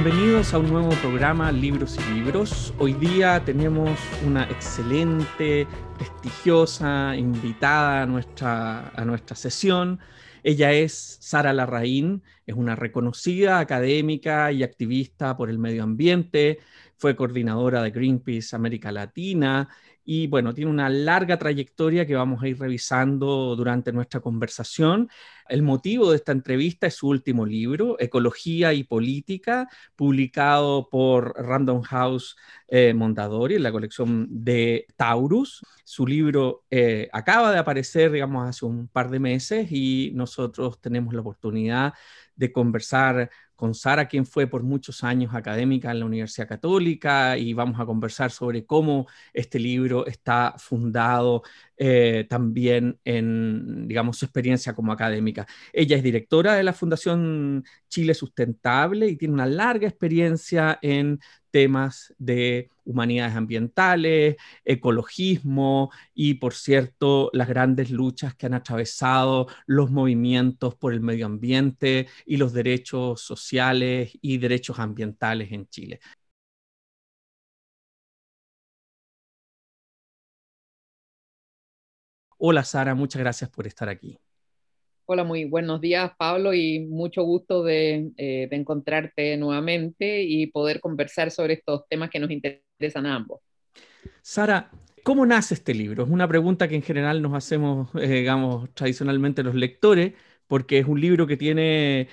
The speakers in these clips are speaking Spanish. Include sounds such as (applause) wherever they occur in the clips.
Bienvenidos a un nuevo programa Libros y Libros. Hoy día tenemos una excelente, prestigiosa invitada a nuestra, a nuestra sesión. Ella es Sara Larraín, es una reconocida académica y activista por el medio ambiente, fue coordinadora de Greenpeace América Latina y bueno, tiene una larga trayectoria que vamos a ir revisando durante nuestra conversación. El motivo de esta entrevista es su último libro, Ecología y Política, publicado por Random House eh, Mondadori en la colección de Taurus. Su libro eh, acaba de aparecer, digamos, hace un par de meses y nosotros tenemos la oportunidad de conversar con Sara, quien fue por muchos años académica en la Universidad Católica, y vamos a conversar sobre cómo este libro está fundado eh, también en, digamos, su experiencia como académica. Ella es directora de la Fundación Chile Sustentable y tiene una larga experiencia en temas de humanidades ambientales, ecologismo y, por cierto, las grandes luchas que han atravesado los movimientos por el medio ambiente y los derechos sociales y derechos ambientales en Chile. Hola Sara, muchas gracias por estar aquí. Hola, muy buenos días Pablo y mucho gusto de, eh, de, encontrarte nuevamente y poder conversar sobre estos temas que nos interesan a ambos. Sara, ¿cómo nace este libro? Es una pregunta que en general nos hacemos, eh, digamos, tradicionalmente los lectores, porque es un libro que tiene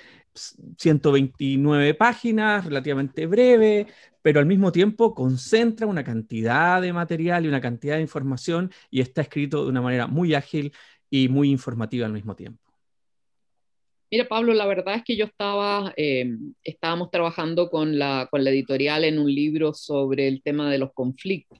129 páginas, relativamente breve, pero al mismo tiempo concentra una cantidad de material y una cantidad de información y está escrito de una manera muy ágil y muy informativa al mismo tiempo. Mira, Pablo, la verdad es que yo estaba, eh, estábamos trabajando con la, con la editorial en un libro sobre el tema de los conflictos,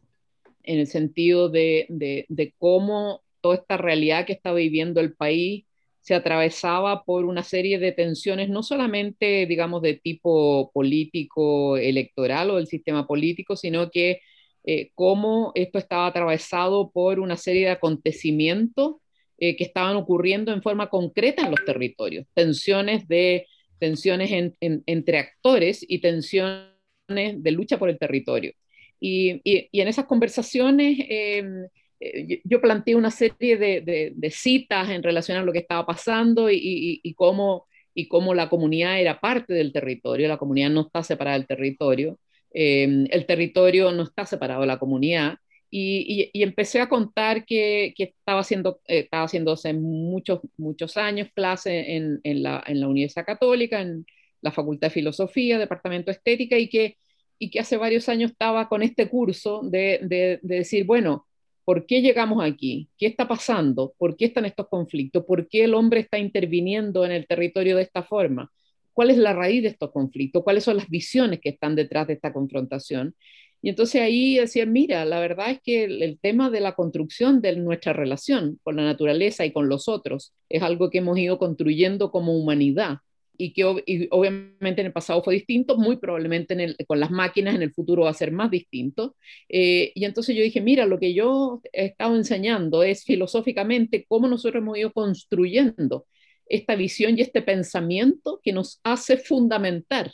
en el sentido de, de, de cómo toda esta realidad que está viviendo el país se atravesaba por una serie de tensiones, no solamente, digamos, de tipo político, electoral o del sistema político, sino que eh, cómo esto estaba atravesado por una serie de acontecimientos eh, que estaban ocurriendo en forma concreta en los territorios, tensiones, de, tensiones entre actores y tensiones de lucha por el territorio. Y, en esas conversaciones em, eh, yo planteé una serie de, citas en relación a lo que estaba pasando y, cómo, y cómo la comunidad era parte del territorio, la comunidad no está separada del territorio, em, el territorio no está separado de la comunidad, y, empecé a contar que, estaba, haciendo, eh, estaba haciendo hace muchos, muchos años clase en, la, Universidad Católica, en la Facultad de Filosofía, Departamento de Estética, y que, y que hace varios años estaba con este curso de, decir, bueno, ¿por qué llegamos aquí? ¿Qué está pasando? ¿Por qué están estos conflictos? ¿Por qué el hombre está interviniendo en el territorio de esta forma? ¿Cuál es la raíz de estos conflictos? ¿Cuáles son las visiones que están detrás de esta confrontación? Y entonces ahí decía, mira, la verdad es que el, tema de la construcción de nuestra relación con la naturaleza y con los otros es algo que hemos ido construyendo como humanidad y que obviamente en el pasado fue distinto, muy probablemente con las máquinas en el futuro va a ser más distinto. Eh, y entonces yo dije, mira, lo que yo he estado enseñando es filosóficamente cómo nosotros hemos ido construyendo esta visión y este pensamiento que nos hace fundamentar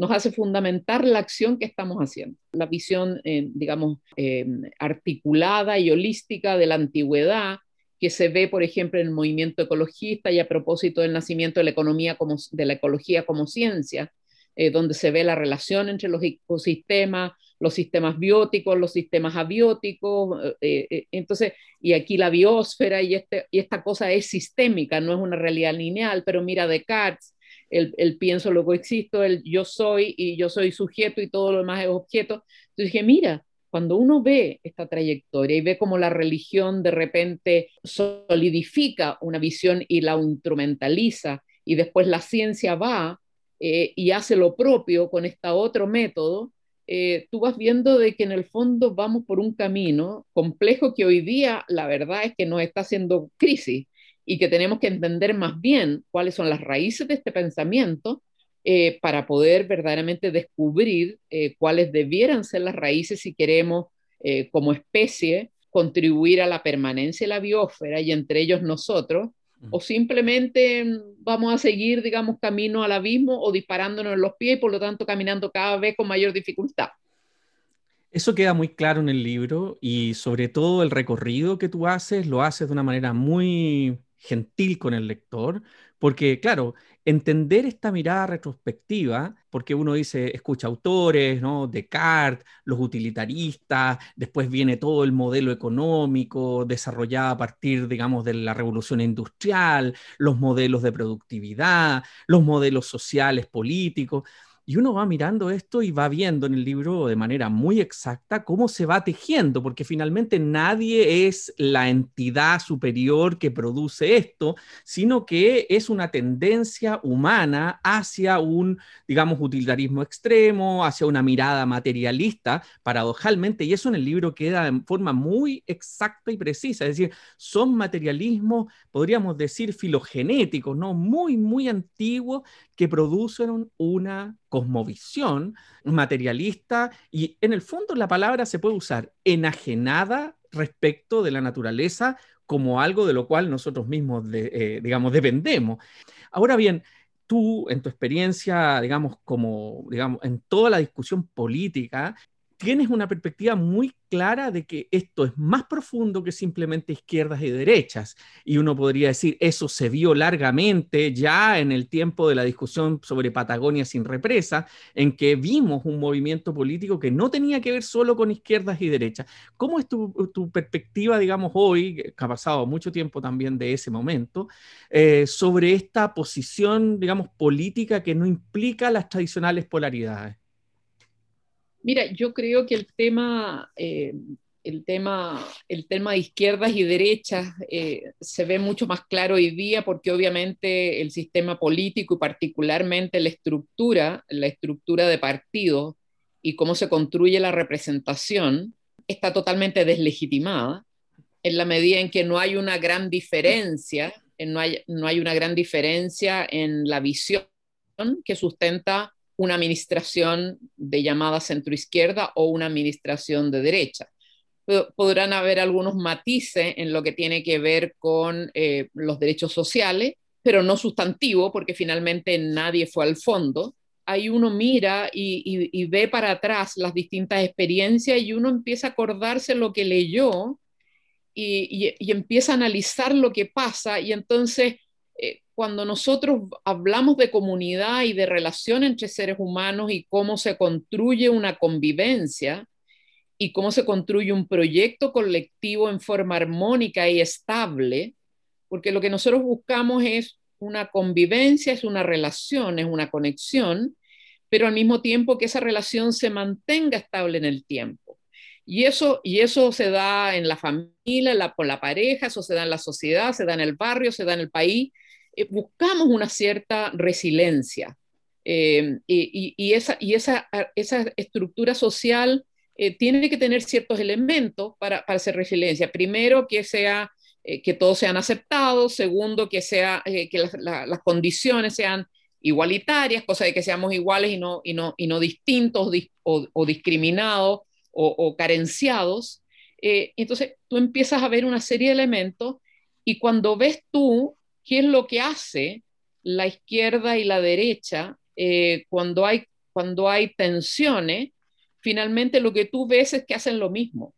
nos hace fundamentar la acción que estamos haciendo. La visión, eh, digamos, eh, articulada y holística de la antigüedad, que se ve, por ejemplo, en el movimiento ecologista y a propósito del nacimiento de la, economía como, de la ecología como ciencia, eh, donde se ve la relación entre los ecosistemas, los sistemas bióticos, los sistemas abióticos, entonces, y aquí la biosfera y, este, y esta cosa es sistémica, no es una realidad lineal, pero mira Descartes, el, pienso, luego existo, el yo soy y yo soy sujeto y todo lo demás es objeto. Entonces dije, mira, cuando uno ve esta trayectoria y ve cómo la religión de repente solidifica una visión y la instrumentaliza y después la ciencia va eh, y hace lo propio con este otro método, eh, tú vas viendo de que en el fondo vamos por un camino complejo que hoy día la verdad es que nos está haciendo crisis y que tenemos que entender más bien cuáles son las raíces de este pensamiento eh, para poder verdaderamente descubrir eh, cuáles debieran ser las raíces si queremos eh, como especie contribuir a la permanencia de la biosfera y entre ellos nosotros o simplemente vamos a seguir, digamos, camino al abismo o disparándonos en los pies y por lo tanto caminando cada vez con mayor dificultad. Eso queda muy claro en el libro y sobre todo el recorrido que tú haces lo haces de una manera muy gentil con el lector, porque claro, entender esta mirada retrospectiva, porque uno dice, escucha autores, ¿no? Descartes, los utilitaristas, después viene todo el modelo económico desarrollado a partir, digamos, de la revolución industrial, los modelos de productividad, los modelos sociales, políticos. Y uno va mirando esto y va viendo en el libro de manera muy exacta cómo se va tejiendo, porque finalmente nadie es la entidad superior que produce esto, sino que es una tendencia humana hacia un, digamos, utilitarismo extremo, hacia una mirada materialista, paradojalmente, y eso en el libro queda en forma muy exacta y precisa, es decir, son materialismos, podríamos decir, filogenéticos, ¿no? Muy, muy antiguos que producen una cosmovisión materialista y en el fondo la palabra se puede usar enajenada respecto de la naturaleza como algo de lo cual nosotros mismos, eh, digamos, dependemos. Ahora bien, tú en tu experiencia, digamos, como, digamos, en toda la discusión política, tienes una perspectiva muy clara de que esto es más profundo que simplemente izquierdas y derechas. Y uno podría decir, eso se vio largamente ya en el tiempo de la discusión sobre Patagonia sin represa, en que vimos un movimiento político que no tenía que ver solo con izquierdas y derechas. ¿Cómo es tu, perspectiva, digamos, hoy, que ha pasado mucho tiempo también de ese momento, eh, sobre esta posición, digamos, política que no implica las tradicionales polaridades? Mira, yo creo que el tema, eh, el tema, el tema de izquierdas y derechas eh, se ve mucho más claro hoy día porque obviamente el sistema político y particularmente la estructura, la estructura de partidos y cómo se construye la representación está totalmente deslegitimada en la medida en que no hay una gran diferencia, no hay, no hay una gran diferencia en la visión que sustenta una administración de llamada centroizquierda o una administración de derecha. Podrán haber algunos matices en lo que tiene que ver con eh, los derechos sociales, pero no sustantivo, porque finalmente nadie fue al fondo. Ahí uno mira y, ve para atrás las distintas experiencias y uno empieza a acordarse lo que leyó y, y empieza a analizar lo que pasa y entonces cuando nosotros hablamos de comunidad y de relación entre seres humanos y cómo se construye una convivencia y cómo se construye un proyecto colectivo en forma armónica y estable, porque lo que nosotros buscamos es una convivencia, es una relación, es una conexión, pero al mismo tiempo que esa relación se mantenga estable en el tiempo. Y eso, y eso se da en la familia, la, por la pareja, eso se da en la sociedad, se da en el barrio, se da en el país, eh, buscamos una cierta resiliencia. Eh, y, esa, y esa, esa estructura social eh, tiene que tener ciertos elementos para, para hacer resiliencia. Primero, que, sea, que todos sean aceptados. Segundo, que, sea, que las, condiciones sean igualitarias, cosa de que seamos iguales y no, y no, y no distintos o, discriminados o, o carenciados. entonces, tú empiezas a ver una serie de elementos y cuando ves tú qué es lo que hace la izquierda y la derecha eh, cuando, hay, cuando hay tensiones, finalmente lo que tú ves es que hacen lo mismo.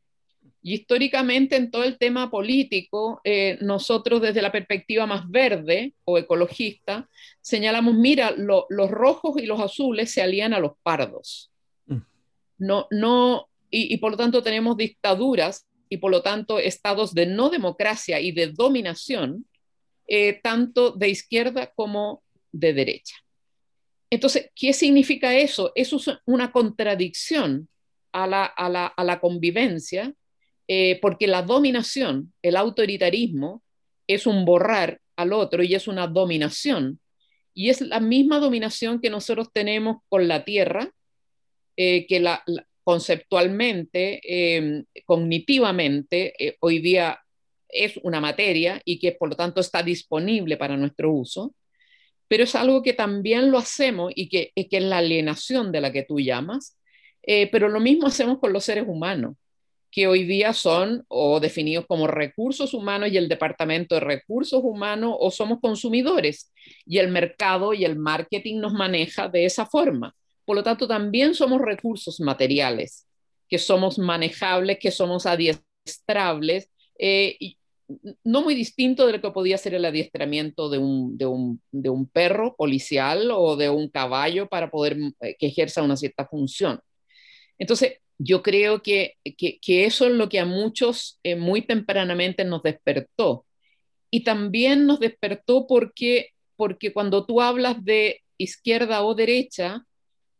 Y históricamente en todo el tema político, eh, nosotros desde la perspectiva más verde o ecologista, señalamos, mira, los rojos y los azules se alían a los pardos. Mm. No, no, y, y por lo tanto tenemos dictaduras y por lo tanto estados de no democracia y de dominación eh, tanto de izquierda como de derecha. Entonces, ¿qué significa eso? Eso es una contradicción a la, convivencia, eh, porque la dominación, el autoritarismo, es un borrar al otro y es una dominación. Y es la misma dominación que nosotros tenemos con la tierra, eh, que la, conceptualmente, cognitivamente, hoy día es una materia y que por lo tanto está disponible para nuestro uso, pero es algo que también lo hacemos y que, es la alienación de la que tú llamas, eh, pero lo mismo hacemos con los seres humanos. que hoy día son o definidos como recursos humanos y el departamento de recursos humanos o somos consumidores y el mercado y el marketing nos maneja de esa forma. Por lo tanto, también somos recursos materiales, que somos manejables, que somos adiestrables, eh, no muy distinto de lo que podía ser el adiestramiento de un, de un, de un perro policial o de un caballo para poder eh, que ejerza una cierta función. Entonces, yo creo que, que, eso es lo que a muchos eh, muy tempranamente nos despertó. Y también nos despertó porque, porque cuando tú hablas de izquierda o derecha,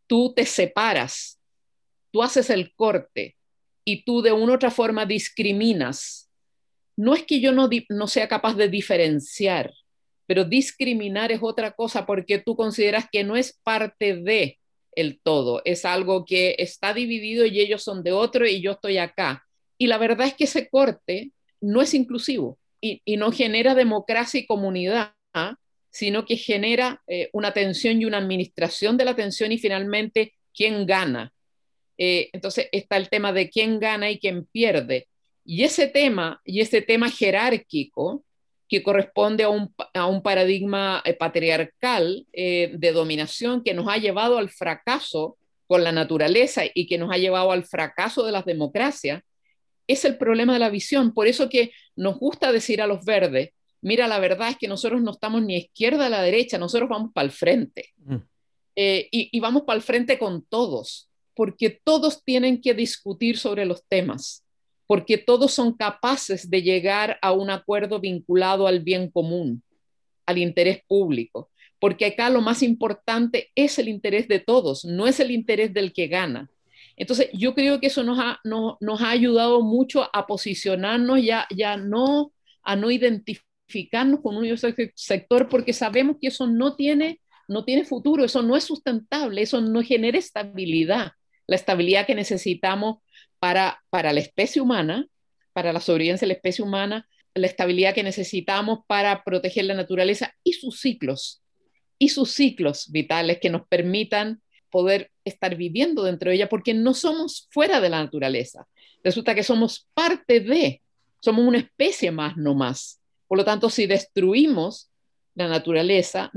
tú te separas, tú haces el corte y tú de una u otra forma discriminas. No es que yo no, sea capaz de diferenciar, pero discriminar es otra cosa porque tú consideras que no es parte de el todo, es algo que está dividido y ellos son de otro y yo estoy acá. Y la verdad es que ese corte no es inclusivo y, no genera democracia y comunidad, sino que genera eh, una tensión y una administración de la tensión y finalmente quién gana. Eh, entonces está el tema de quién gana y quién pierde. Y ese tema, y ese tema jerárquico, que corresponde a un, a un paradigma eh, patriarcal eh, de dominación que nos ha llevado al fracaso con la naturaleza y que nos ha llevado al fracaso de las democracias, es el problema de la visión. Por eso que nos gusta decir a los verdes, mira, la verdad es que nosotros no estamos ni izquierda a la derecha, nosotros vamos para el frente. Mm. Eh, y, y vamos para el frente con todos, porque todos tienen que discutir sobre los temas porque todos son capaces de llegar a un acuerdo vinculado al bien común, al interés público, porque acá lo más importante es el interés de todos, no es el interés del que gana. Entonces, yo creo que eso nos ha, nos ha ayudado mucho a posicionarnos ya, ya no, a no identificarnos con un sector, porque sabemos que eso no tiene, no tiene futuro, eso no es sustentable, eso no genera estabilidad, la estabilidad que necesitamos para, para la especie humana, para la sobrevivencia de la especie humana, la estabilidad que necesitamos para proteger la naturaleza y sus ciclos, y sus ciclos vitales que nos permitan poder estar viviendo dentro de ella, porque no somos fuera de la naturaleza. Resulta que somos parte de, somos una especie más, no más. Por lo tanto, si destruimos la naturaleza,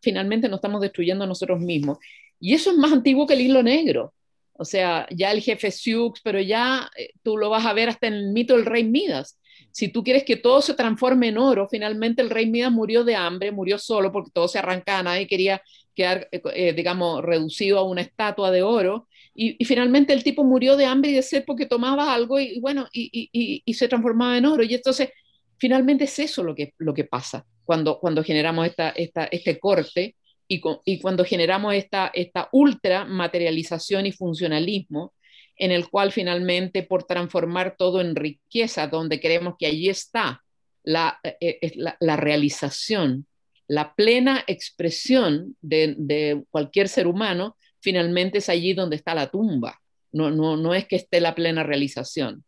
finalmente nos estamos destruyendo a nosotros mismos. Y eso es más antiguo que el hilo negro. O sea, ya el jefe Sioux, pero ya eh, tú lo vas a ver hasta en el mito del rey Midas. Si tú quieres que todo se transforme en oro, finalmente el rey Midas murió de hambre, murió solo porque todo se arrancaba, nadie quería quedar, eh, eh, digamos, reducido a una estatua de oro. Y, finalmente el tipo murió de hambre y de sed porque tomaba algo y, bueno, y, se transformaba en oro. Y entonces, finalmente es eso lo que, lo que pasa cuando, cuando generamos esta, esta, este corte y, cuando generamos esta, esta ultra materialización y funcionalismo, en el cual finalmente por transformar todo en riqueza, donde creemos que allí está la, eh, la, realización, la plena expresión de, de, cualquier ser humano, finalmente es allí donde está la tumba. No, no, no es que esté la plena realización.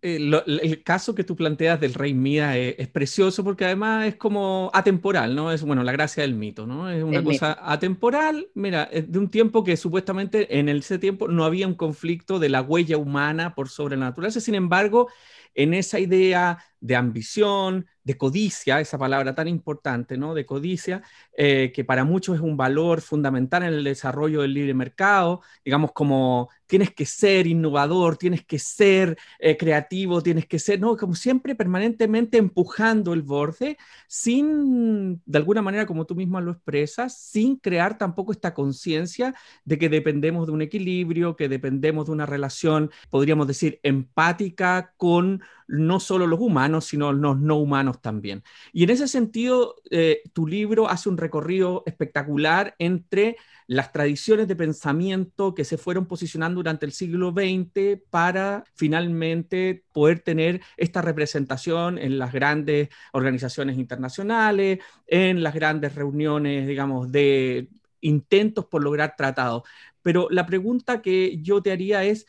Eh, el caso que tú planteas del rey Mida es, precioso porque además es como atemporal, ¿no? Es, bueno, la gracia del mito, ¿no? Es una cosa atemporal, mira, de un tiempo que supuestamente en ese tiempo no había un conflicto de la huella humana por sobre la naturaleza, sin embargo, en esa idea de ambición, de codicia, esa palabra tan importante, ¿no? De codicia, eh, que para muchos es un valor fundamental en el desarrollo del libre mercado, digamos como tienes que ser innovador, tienes que ser eh, creativo, tienes que ser, ¿no? Como siempre permanentemente empujando el borde, sin, de alguna manera, como tú misma lo expresas, sin crear tampoco esta conciencia de que dependemos de un equilibrio, que dependemos de una relación, podríamos decir, empática con no solo los humanos, sino los no humanos también. Y en ese sentido, eh, tu libro hace un recorrido espectacular entre las tradiciones de pensamiento que se fueron posicionando durante el siglo XX para finalmente poder tener esta representación en las grandes organizaciones internacionales, en las grandes reuniones, digamos, de intentos por lograr tratados. Pero la pregunta que yo te haría es,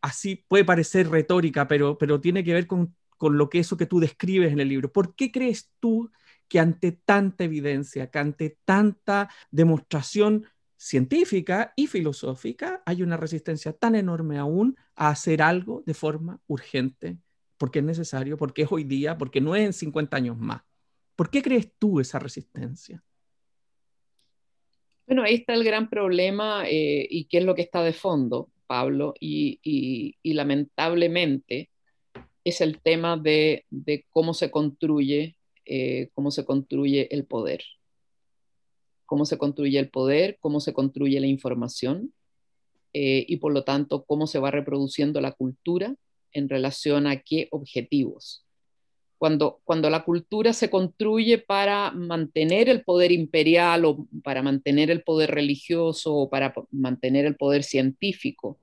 así puede parecer retórica, pero, pero tiene que ver con, con lo que eso que tú describes en el libro. ¿Por qué crees tú que ante tanta evidencia, que ante tanta demostración, científica y filosófica, hay una resistencia tan enorme aún a hacer algo de forma urgente, porque es necesario, porque es hoy día, porque no es en 50 años más. ¿Por qué crees tú esa resistencia? Bueno, ahí está el gran problema eh, y qué es lo que está de fondo, Pablo, y, lamentablemente es el tema de, cómo se construye, eh, cómo se construye el poder cómo se construye el poder, cómo se construye la información eh, y por lo tanto cómo se va reproduciendo la cultura en relación a qué objetivos. Cuando, cuando la cultura se construye para mantener el poder imperial o para mantener el poder religioso o para mantener el poder científico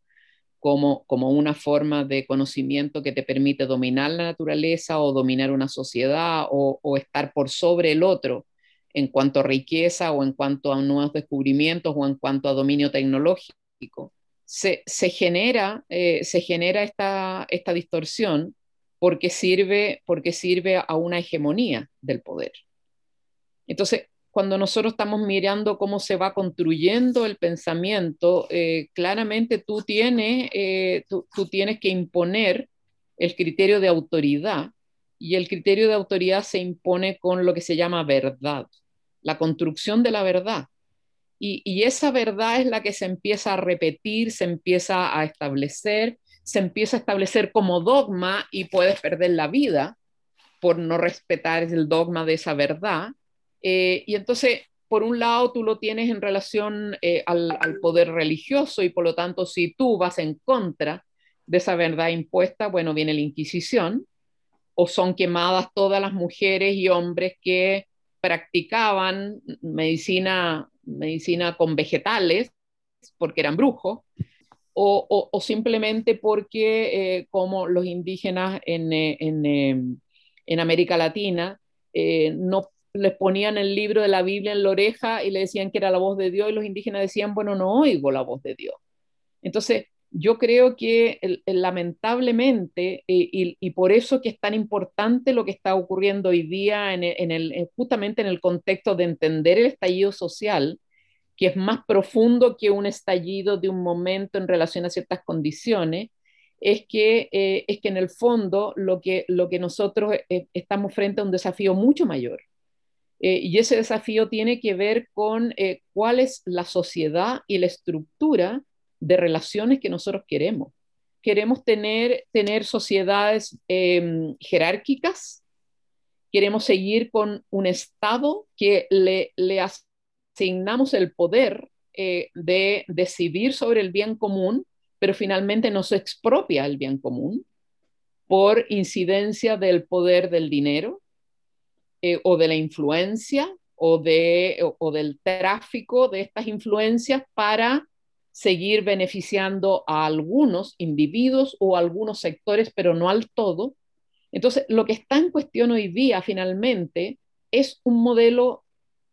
como, como una forma de conocimiento que te permite dominar la naturaleza o dominar una sociedad o, o estar por sobre el otro, en cuanto a riqueza o en cuanto a nuevos descubrimientos o en cuanto a dominio tecnológico. Se, genera, eh, se genera esta, esta distorsión porque sirve, porque sirve a una hegemonía del poder. Entonces, cuando nosotros estamos mirando cómo se va construyendo el pensamiento, eh, claramente tú tienes, eh, tú, tienes que imponer el criterio de autoridad y el criterio de autoridad se impone con lo que se llama verdad la construcción de la verdad. Y, esa verdad es la que se empieza a repetir, se empieza a establecer, se empieza a establecer como dogma y puedes perder la vida por no respetar el dogma de esa verdad. Eh, y entonces, por un lado, tú lo tienes en relación eh, al, al, poder religioso y por lo tanto, si tú vas en contra de esa verdad impuesta, bueno, viene la Inquisición o son quemadas todas las mujeres y hombres que practicaban medicina, medicina con vegetales porque eran brujos, o, simplemente porque eh, como los indígenas en, eh, em, en, América Latina eh, no les ponían el libro de la Biblia en la oreja y le decían que era la voz de Dios y los indígenas decían, bueno, no oigo la voz de Dios. Entonces, yo creo que lamentablemente, y, por eso que es tan importante lo que está ocurriendo hoy día, en el, justamente en el contexto de entender el estallido social, que es más profundo que un estallido de un momento en relación a ciertas condiciones, es que, eh, es que en el fondo lo que, lo que nosotros eh, estamos frente a un desafío mucho mayor. y ese desafío tiene que ver con cuál es la sociedad y la estructura de relaciones que nosotros queremos. Queremos tener, tener sociedades em, jerárquicas, queremos seguir con un Estado que le, le asignamos el poder eh, de decidir sobre el bien común, pero finalmente nos expropia el bien común por incidencia del poder del dinero eh, o de la influencia o, de, o del tráfico de estas influencias para seguir beneficiando a algunos individuos o algunos sectores, pero no al todo. Entonces, lo que está en cuestión hoy día finalmente es un modelo,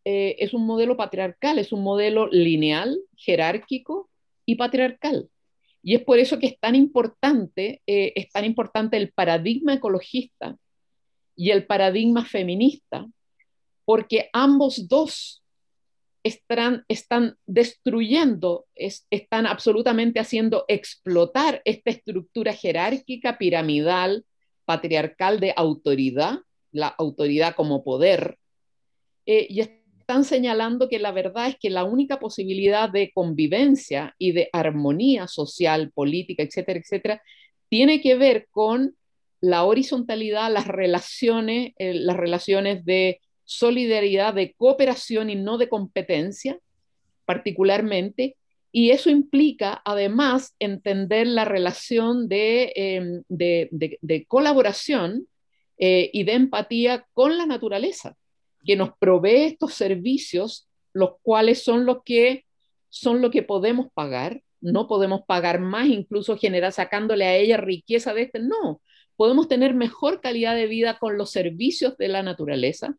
eh, es un modelo patriarcal, es un modelo lineal, jerárquico y patriarcal. Y es por eso que es tan importante, eh, es tan importante el paradigma ecologista y el paradigma feminista, porque ambos dos están, están destruyendo, están absolutamente haciendo explotar esta estructura jerárquica, piramidal, patriarcal de autoridad, la autoridad como poder, eh, y están señalando que la verdad es que la única posibilidad de convivencia y de armonía social, política, etcétera, etcétera, tiene que ver con la horizontalidad, las relaciones, eh, las relaciones de solidaridad, de cooperación y no de competencia, particularmente, y eso implica además entender la relación de, em, colaboración eh, y de empatía con la naturaleza, que nos provee estos servicios, los cuales son los que, son lo que podemos pagar, no podemos pagar más, incluso generar sacándole a ella riqueza de este, no, podemos tener mejor calidad de vida con los servicios de la naturaleza,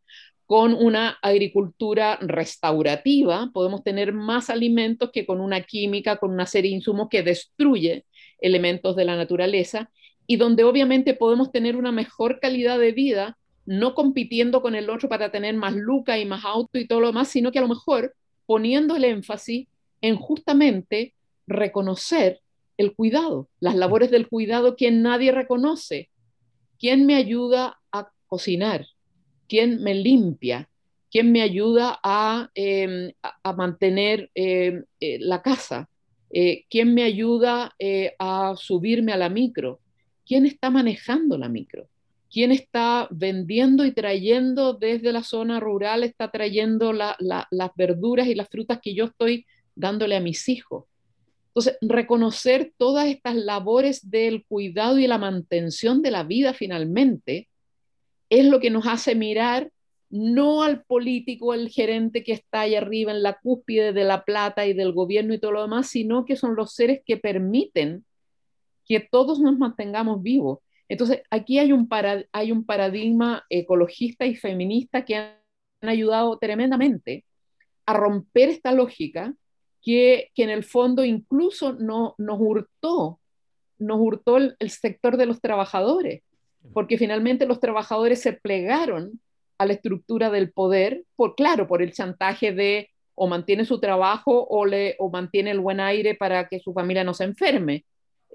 con una agricultura restaurativa podemos tener más alimentos que con una química, con una serie de insumos que destruye elementos de la naturaleza y donde obviamente podemos tener una mejor calidad de vida, no compitiendo con el otro para tener más luca y más auto y todo lo demás, sino que a lo mejor poniendo el énfasis en justamente reconocer el cuidado, las labores del cuidado que nadie reconoce. ¿Quién me ayuda a cocinar? ¿Quién me limpia? ¿Quién me ayuda a, em, mantener em, eh, la casa? Eh, ¿Quién me ayuda eh, a subirme a la micro? ¿Quién está manejando la micro? ¿Quién está vendiendo y trayendo desde la zona rural, está trayendo las verduras y las frutas que yo estoy dándole a mis hijos? Entonces, reconocer todas estas labores del cuidado y la mantención de la vida finalmente es lo que nos hace mirar no al político, el gerente que está ahí arriba en la cúspide de la plata y del gobierno y todo lo demás, sino que son los seres que permiten que todos nos mantengamos vivos. Entonces, aquí hay un, paradigma ecologista y feminista que han, ayudado tremendamente a romper esta lógica que, que en el fondo incluso no, nos hurtó, nos hurtó el, el sector de los trabajadores, porque finalmente los trabajadores se plegaron a la estructura del poder, por claro, por el chantaje de o mantiene su trabajo o, le, o mantiene el buen aire para que su familia no se enferme.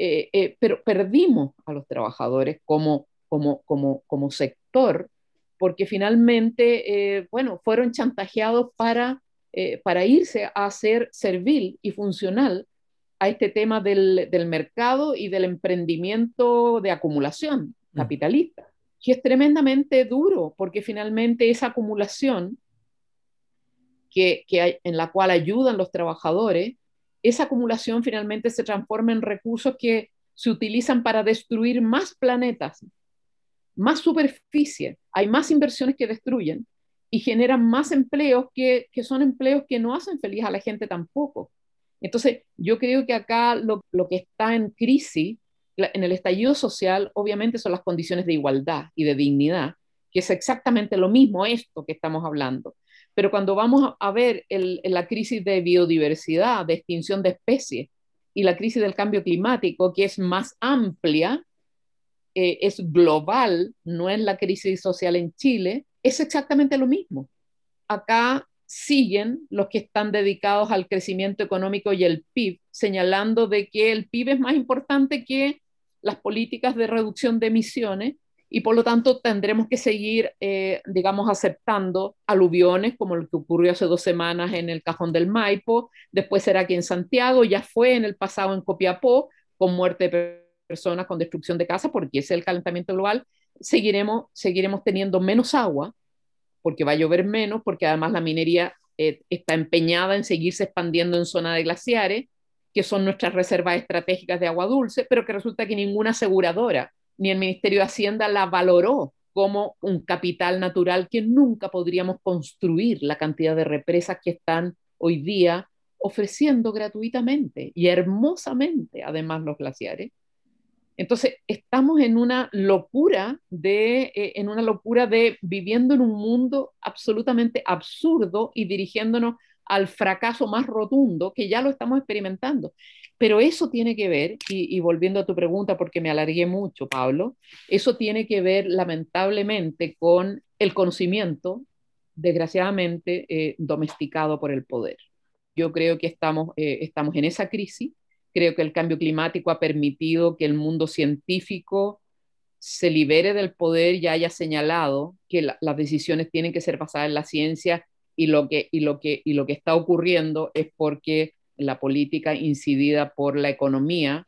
Eh, eh, pero perdimos a los trabajadores como, como, como, como sector, porque finalmente, eh, bueno, fueron chantajeados para, para irse a ser servil y funcional a este tema del, del mercado y del emprendimiento de acumulación mm. capitalista que es tremendamente duro, porque finalmente esa acumulación que, que hay, en la cual ayudan los trabajadores, esa acumulación finalmente se transforma en recursos que se utilizan para destruir más planetas, más superficie, hay más inversiones que destruyen y generan más empleos que, que son empleos que no hacen feliz a la gente tampoco. Entonces, yo creo que acá lo, lo que está en crisis en el estallido social, obviamente son las condiciones de igualdad y de dignidad, que es exactamente lo mismo esto que estamos hablando. Pero cuando vamos a ver la crisis de biodiversidad, de extinción de especies y la crisis del cambio climático, que es más amplia, eh, es global, no es la crisis social en Chile, es exactamente lo mismo. Acá siguen los que están dedicados al crecimiento económico y el PIB, señalando de que el PIB es más importante que las políticas de reducción de emisiones y por lo tanto tendremos que seguir, eh, digamos, aceptando aluviones como lo que ocurrió hace dos semanas en el Cajón del Maipo, después será aquí en Santiago, ya fue en el pasado en Copiapó, con muerte de personas, con destrucción de casas, porque es el calentamiento global, seguiremos, seguiremos teniendo menos agua, porque va a llover menos, porque además la minería eh, está empeñada en seguirse expandiendo en zona de glaciares, que son nuestras reservas estratégicas de agua dulce, pero que resulta que ninguna aseguradora ni el Ministerio de Hacienda la valoró como un capital natural que nunca podríamos construir la cantidad de represas que están hoy día ofreciendo gratuitamente y hermosamente, además, los glaciares. Entonces, estamos en una locura de, eh, en una locura de viviendo en un mundo absolutamente absurdo y dirigiéndonos al fracaso más rotundo, que ya lo estamos experimentando. Pero eso tiene que ver, y, volviendo a tu pregunta, porque me alargué mucho, Pablo, eso tiene que ver lamentablemente con el conocimiento, desgraciadamente, eh, domesticado por el poder. Yo creo que estamos, eh, estamos en esa crisis. Creo que el cambio climático ha permitido que el mundo científico se libere del poder y haya señalado que las decisiones tienen que ser basadas en la ciencia y lo que, y lo que, y lo que está ocurriendo es porque la política incidida por la economía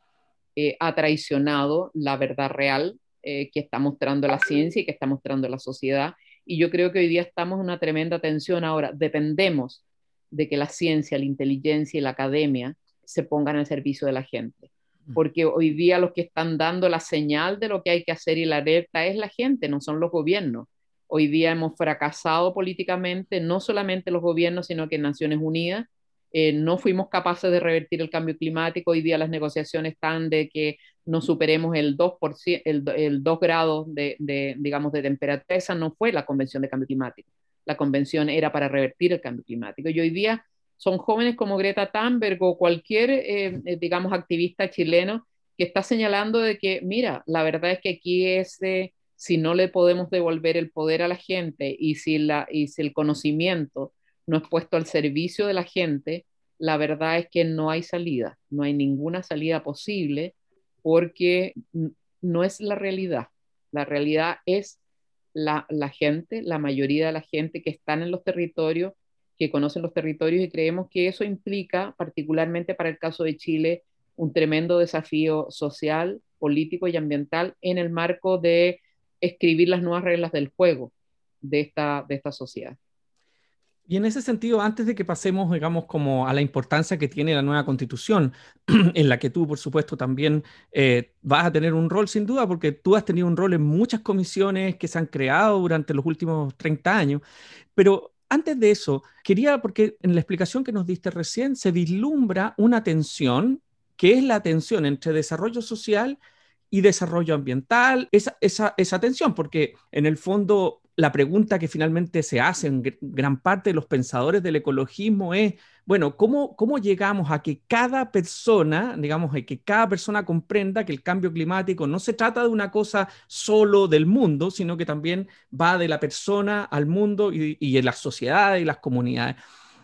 eh, ha traicionado la verdad real eh, que está mostrando la ciencia y que está mostrando la sociedad. Y yo creo que hoy día estamos en una tremenda tensión. Ahora, dependemos de que la ciencia, la inteligencia y la academia se pongan al servicio de la gente. Mm. Porque hoy día los que están dando la señal de lo que hay que hacer y la alerta es la gente, no son los gobiernos. Hoy día hemos fracasado políticamente, no solamente los gobiernos, sino que Naciones Unidas. Eh, no fuimos capaces de revertir el cambio climático. Hoy día las negociaciones están de que no superemos el 2%, el, el 2 grados de, de, digamos, de temperatura. Esa no fue la Convención de Cambio Climático. La convención era para revertir el cambio climático. Y hoy día son jóvenes como Greta Thunberg o cualquier, eh, digamos, activista chileno que está señalando de que, mira, la verdad es que aquí es si no le podemos devolver el poder a la gente y si, la, y si el conocimiento no es puesto al servicio de la gente, la verdad es que no hay salida, no hay ninguna salida posible porque no es la realidad. La realidad es la, la, gente, la mayoría de la gente que están en los territorios, que conocen los territorios y creemos que eso implica, particularmente para el caso de Chile, un tremendo desafío social, político y ambiental en el marco de escribir las nuevas reglas del juego de esta, de esta sociedad. Y en ese sentido, antes de que pasemos, digamos, como a la importancia que tiene la nueva constitución, (clears throat) en la que tú, por supuesto, también eh, vas a tener un rol, sin duda, porque tú has tenido un rol en muchas comisiones que se han creado durante los últimos 30 años, pero antes de eso, quería, porque en la explicación que nos diste recién, se vislumbra una tensión, que es la tensión entre desarrollo social y desarrollo ambiental, esa, esa, esa tensión, porque en el fondo la pregunta que finalmente se hace en gran parte de los pensadores del ecologismo es, bueno, ¿cómo, ¿cómo llegamos a que cada persona, digamos, a que cada persona comprenda que el cambio climático no se trata de una cosa solo del mundo, sino que también va de la persona al mundo y, y en las sociedades y las comunidades?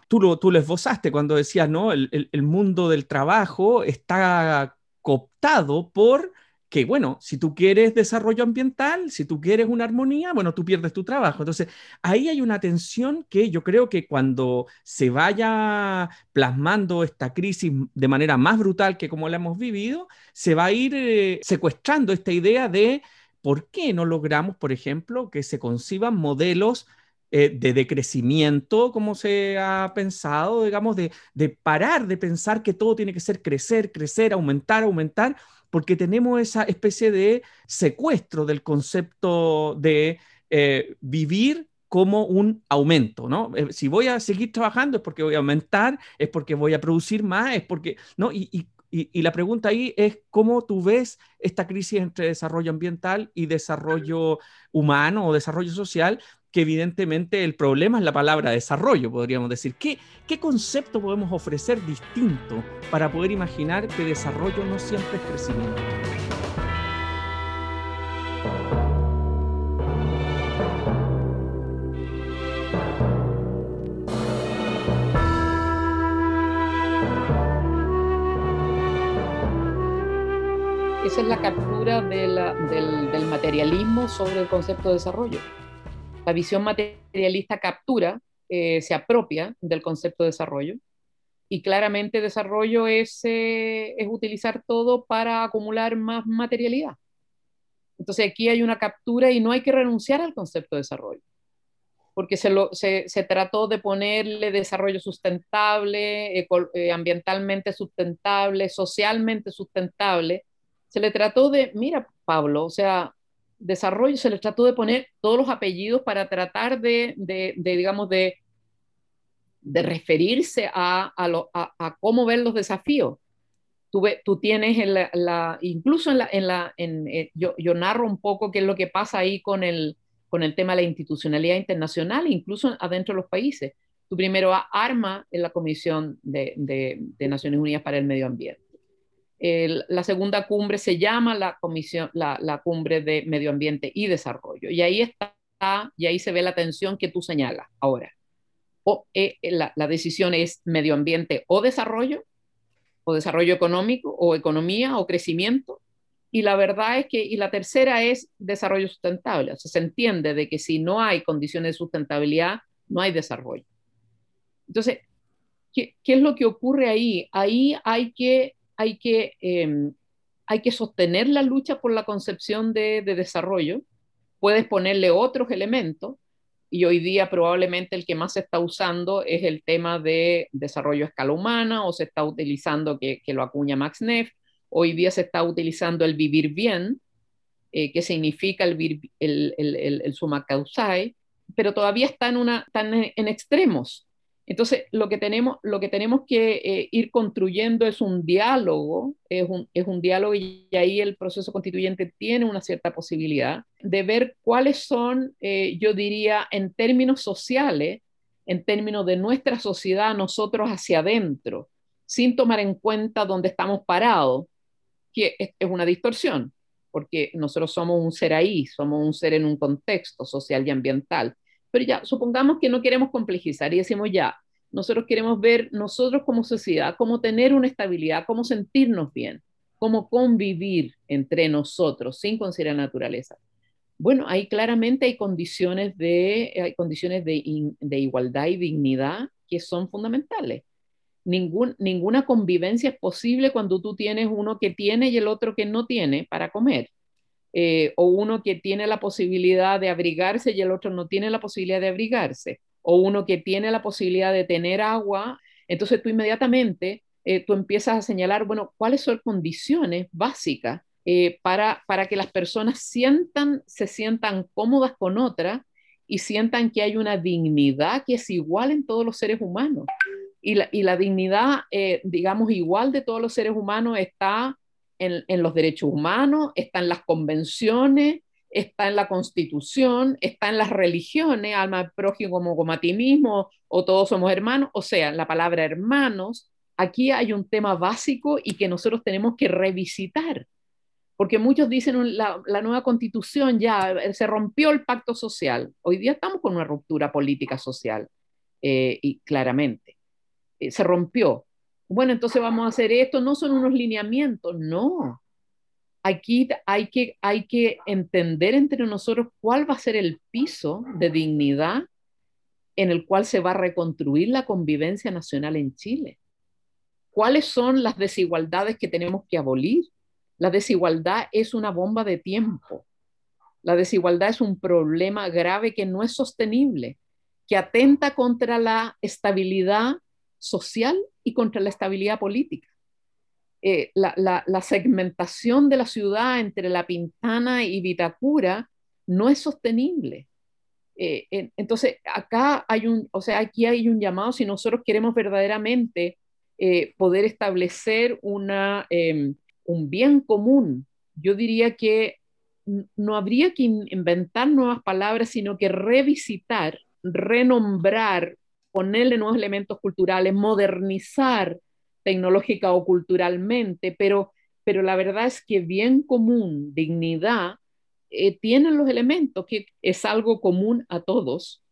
Tú lo, tú lo esbozaste cuando decías, ¿no? El, el mundo del trabajo está cooptado por que, bueno, si tú quieres desarrollo ambiental, si tú quieres una armonía, bueno, tú pierdes tu trabajo. Entonces, ahí hay una tensión que yo creo que cuando se vaya plasmando esta crisis de manera más brutal que como la hemos vivido, se va a ir eh, secuestrando esta idea de por qué no logramos, por ejemplo, que se conciban modelos eh, de decrecimiento, como se ha pensado, digamos, de, de parar de pensar que todo tiene que ser crecer, crecer, aumentar, aumentar porque tenemos esa especie de secuestro del concepto de eh, vivir como un aumento, ¿no? Eh, si voy a seguir trabajando es porque voy a aumentar, es porque voy a producir más, es porque, ¿no? Y, y, y, la pregunta ahí es cómo tú ves esta crisis entre desarrollo ambiental y desarrollo humano o desarrollo social, que evidentemente el problema es la palabra desarrollo, podríamos decir. ¿Qué, ¿Qué concepto podemos ofrecer distinto para poder imaginar que desarrollo no siempre es crecimiento? Esa es la captura del materialismo sobre el concepto de desarrollo la visión materialista captura, eh, se apropia del concepto de desarrollo. Y claramente desarrollo es, eh, es utilizar todo para acumular más materialidad. Entonces aquí hay una captura y no hay que renunciar al concepto de desarrollo, porque se, lo, se, se trató de ponerle desarrollo sustentable, eh, ambientalmente sustentable, socialmente sustentable. Se le trató de, mira, Pablo, o sea, desarrollo se le trató de poner todos los apellidos para tratar de, digamos, de, referirse a, cómo ver los desafíos. Tú, tienes, incluso en la, en la eh, yo, narro un poco qué es lo que pasa ahí con el, tema de la institucionalidad internacional, incluso adentro de los países. Tú primero arma en la Comisión de Naciones Unidas para el Medio Ambiente la segunda cumbre se llama la, comisión, la, cumbre de medio ambiente y desarrollo. Y ahí está, y ahí se ve la tensión que tú señalas ahora. O, eh, eh, la, la, decisión es medio ambiente o desarrollo, o desarrollo económico, o economía, o crecimiento. Y la verdad es que, y la tercera es desarrollo sustentable. O sea, se entiende de que si no hay condiciones de sustentabilidad, no hay desarrollo. Entonces, ¿qué, qué es lo que ocurre ahí? Ahí hay que hay que, em, hay que sostener la lucha por la concepción de, desarrollo, puedes ponerle otros elementos, y hoy día probablemente el que más se está usando es el tema de desarrollo a escala humana, o se está utilizando, que, lo acuña Max Neff, hoy día se está utilizando el vivir bien, eh, que significa el, el, el, el, suma causae, pero todavía está en, una, están en extremos. Entonces, lo que tenemos, lo que, tenemos que eh, ir construyendo es un diálogo, es un, es un diálogo y ahí el proceso constituyente tiene una cierta posibilidad de ver cuáles son, eh, yo diría, en términos sociales, en términos de nuestra sociedad, nosotros hacia adentro, sin tomar en cuenta dónde estamos parados, que es, es una distorsión, porque nosotros somos un ser ahí, somos un ser en un contexto social y ambiental pero ya, supongamos que no queremos complejizar y decimos ya, nosotros queremos ver nosotros como sociedad, cómo tener una estabilidad, cómo sentirnos bien, cómo convivir entre nosotros sin considerar naturaleza. Bueno, ahí claramente hay condiciones de, hay condiciones de, de igualdad y dignidad que son fundamentales. Ningún, ninguna convivencia es posible cuando tú tienes uno que tiene y el otro que no tiene para comer. Eh, o uno que tiene la posibilidad de abrigarse y el otro no tiene la posibilidad de abrigarse, o uno que tiene la posibilidad de tener agua, entonces tú inmediatamente eh, tú empiezas a señalar, bueno, cuáles son condiciones básicas eh, para, para que las personas sientan, se sientan cómodas con otra y sientan que hay una dignidad que es igual en todos los seres humanos. Y la, y la dignidad, digamos, igual de todos los seres humanos está en, los derechos humanos, está en las convenciones, está en la constitución, está en las religiones, alma prójimo como, mismo, o todos somos hermanos, o sea, la palabra hermanos, aquí hay un tema básico y que nosotros tenemos que revisitar, porque muchos dicen la, la nueva constitución ya se rompió el pacto social, hoy día estamos con una ruptura política social, eh, y claramente, eh, se rompió, bueno, entonces vamos a hacer esto, no son unos lineamientos, no. Aquí hay que, hay que entender entre nosotros cuál va a ser el piso de dignidad en el cual se va a reconstruir la convivencia nacional en Chile. ¿Cuáles son las desigualdades que tenemos que abolir? La desigualdad es una bomba de tiempo. La desigualdad es un problema grave que no es sostenible, que atenta contra la estabilidad social y contra la estabilidad política. Eh, la, segmentación de la ciudad entre La Pintana y Vitacura no es sostenible. Eh, entonces, acá hay un, o sea, aquí hay un llamado, si nosotros queremos verdaderamente eh, poder establecer una, em, un bien común, yo diría que no habría que inventar nuevas palabras, sino que revisitar, renombrar ponerle nuevos elementos culturales, modernizar tecnológica o culturalmente, pero, pero la verdad es que bien común, dignidad, eh, tienen los elementos que es algo común a todos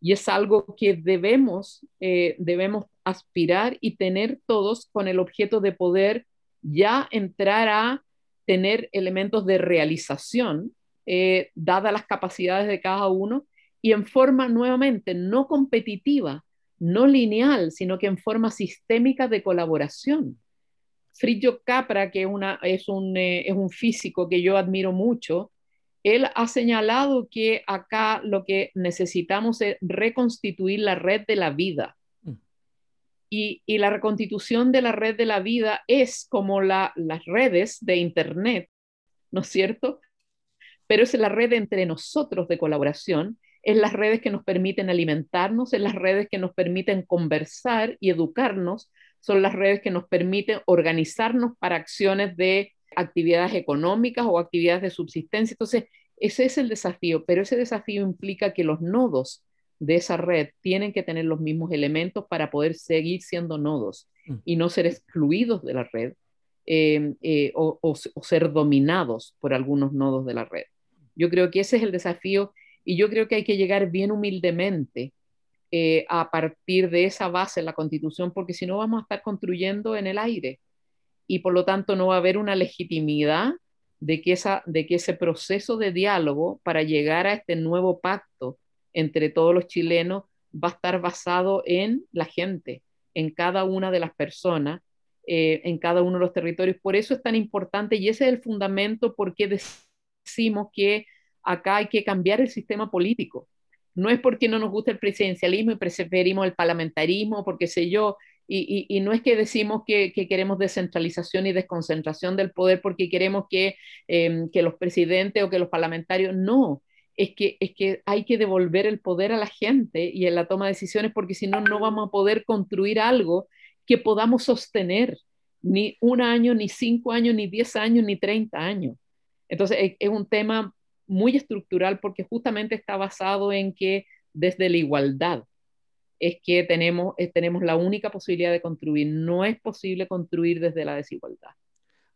y es algo que debemos, eh, debemos aspirar y tener todos con el objeto de poder ya entrar a tener elementos de realización, eh, dadas las capacidades de cada uno, y en forma nuevamente no competitiva, no lineal, sino que en forma sistémica de colaboración. Frillo Capra, que una, es, un, eh, es un físico que yo admiro mucho, él ha señalado que acá lo que necesitamos es reconstituir la red de la vida. Mm. Y, y, la reconstitución de la red de la vida es como la, las redes de Internet, ¿no es cierto? Pero es la red entre nosotros de colaboración es las redes que nos permiten alimentarnos, es las redes que nos permiten conversar y educarnos, son las redes que nos permiten organizarnos para acciones de actividades económicas o actividades de subsistencia. Entonces, ese es el desafío, pero ese desafío implica que los nodos de esa red tienen que tener los mismos elementos para poder seguir siendo nodos mm. y no ser excluidos de la red eh, eh, o, o ser dominados por algunos nodos de la red. Yo creo que ese es el desafío y yo creo que hay que llegar bien humildemente eh, a partir de esa base en la constitución, porque si no vamos a estar construyendo en el aire y por lo tanto no va a haber una legitimidad de que, esa, de que ese proceso de diálogo para llegar a este nuevo pacto entre todos los chilenos va a estar basado en la gente, en cada una de las personas, eh, en cada uno de los territorios. Por eso es tan importante y ese es el fundamento por qué decimos que acá hay que cambiar el sistema político. No es porque no nos gusta el presidencialismo y preferimos el parlamentarismo, porque sé yo, y, no es que decimos que, queremos descentralización y desconcentración del poder porque queremos que, em, que los presidentes o que los parlamentarios, no, es que, es que hay que devolver el poder a la gente y en la toma de decisiones porque si no, no vamos a poder construir algo que podamos sostener ni un año, ni cinco años, ni diez años, ni treinta años. Entonces, es un tema muy estructural porque justamente está basado en que desde la igualdad es que tenemos, eh, tenemos la única posibilidad de construir. No es posible construir desde la desigualdad.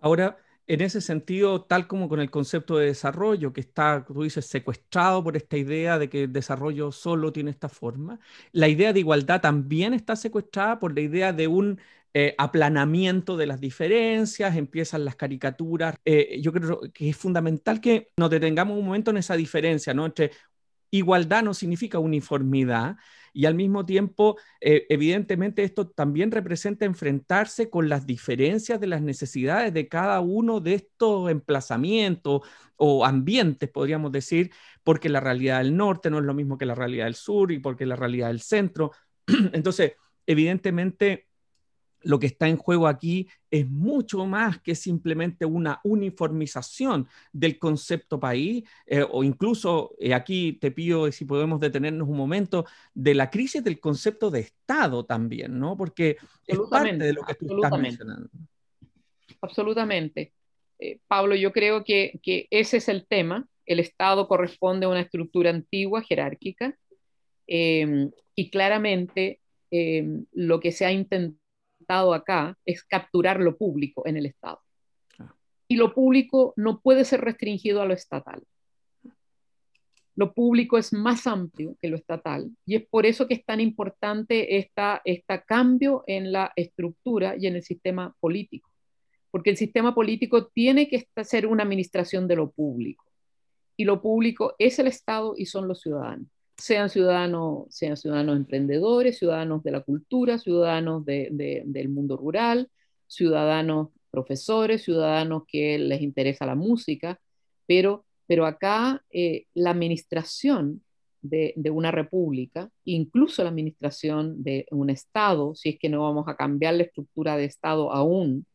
Ahora, en ese sentido, tal como con el concepto de desarrollo, que está, tú dices, secuestrado por esta idea de que el desarrollo solo tiene esta forma, la idea de igualdad también está secuestrada por la idea de un eh, aplanamiento de las diferencias, empiezan las caricaturas. Eh, yo creo que es fundamental que nos detengamos un momento en esa diferencia, ¿no? Entre igualdad no significa uniformidad y al mismo tiempo, eh, evidentemente, esto también representa enfrentarse con las diferencias de las necesidades de cada uno de estos emplazamientos o ambientes, podríamos decir, porque la realidad del norte no es lo mismo que la realidad del sur y porque la realidad del centro. (clears throat) Entonces, evidentemente, lo que está en juego aquí es mucho más que simplemente una uniformización del concepto país, eh, o incluso eh, aquí te pido si podemos detenernos un momento de la crisis del concepto de Estado también, ¿no? Porque es parte de lo que tú estás mencionando. Absolutamente. Eh, Pablo, yo creo que, que, ese es el tema. El Estado corresponde a una estructura antigua, jerárquica, y claramente lo que se ha intentado acá es capturar lo público en el Estado. Ah. Y lo público no puede ser restringido a lo estatal. Lo público es más amplio que lo estatal y es por eso que es tan importante esta, este cambio en la estructura y en el sistema político. Porque el sistema político tiene que ser una administración de lo público. Y lo público es el Estado y son los ciudadanos sean ciudadanos, sean ciudadanos emprendedores, ciudadanos de la cultura, ciudadanos del mundo rural, ciudadanos profesores, ciudadanos que les interesa la música, pero, pero acá eh, la administración de, una república, incluso la administración de un Estado, si es que no vamos a cambiar la estructura de Estado aún,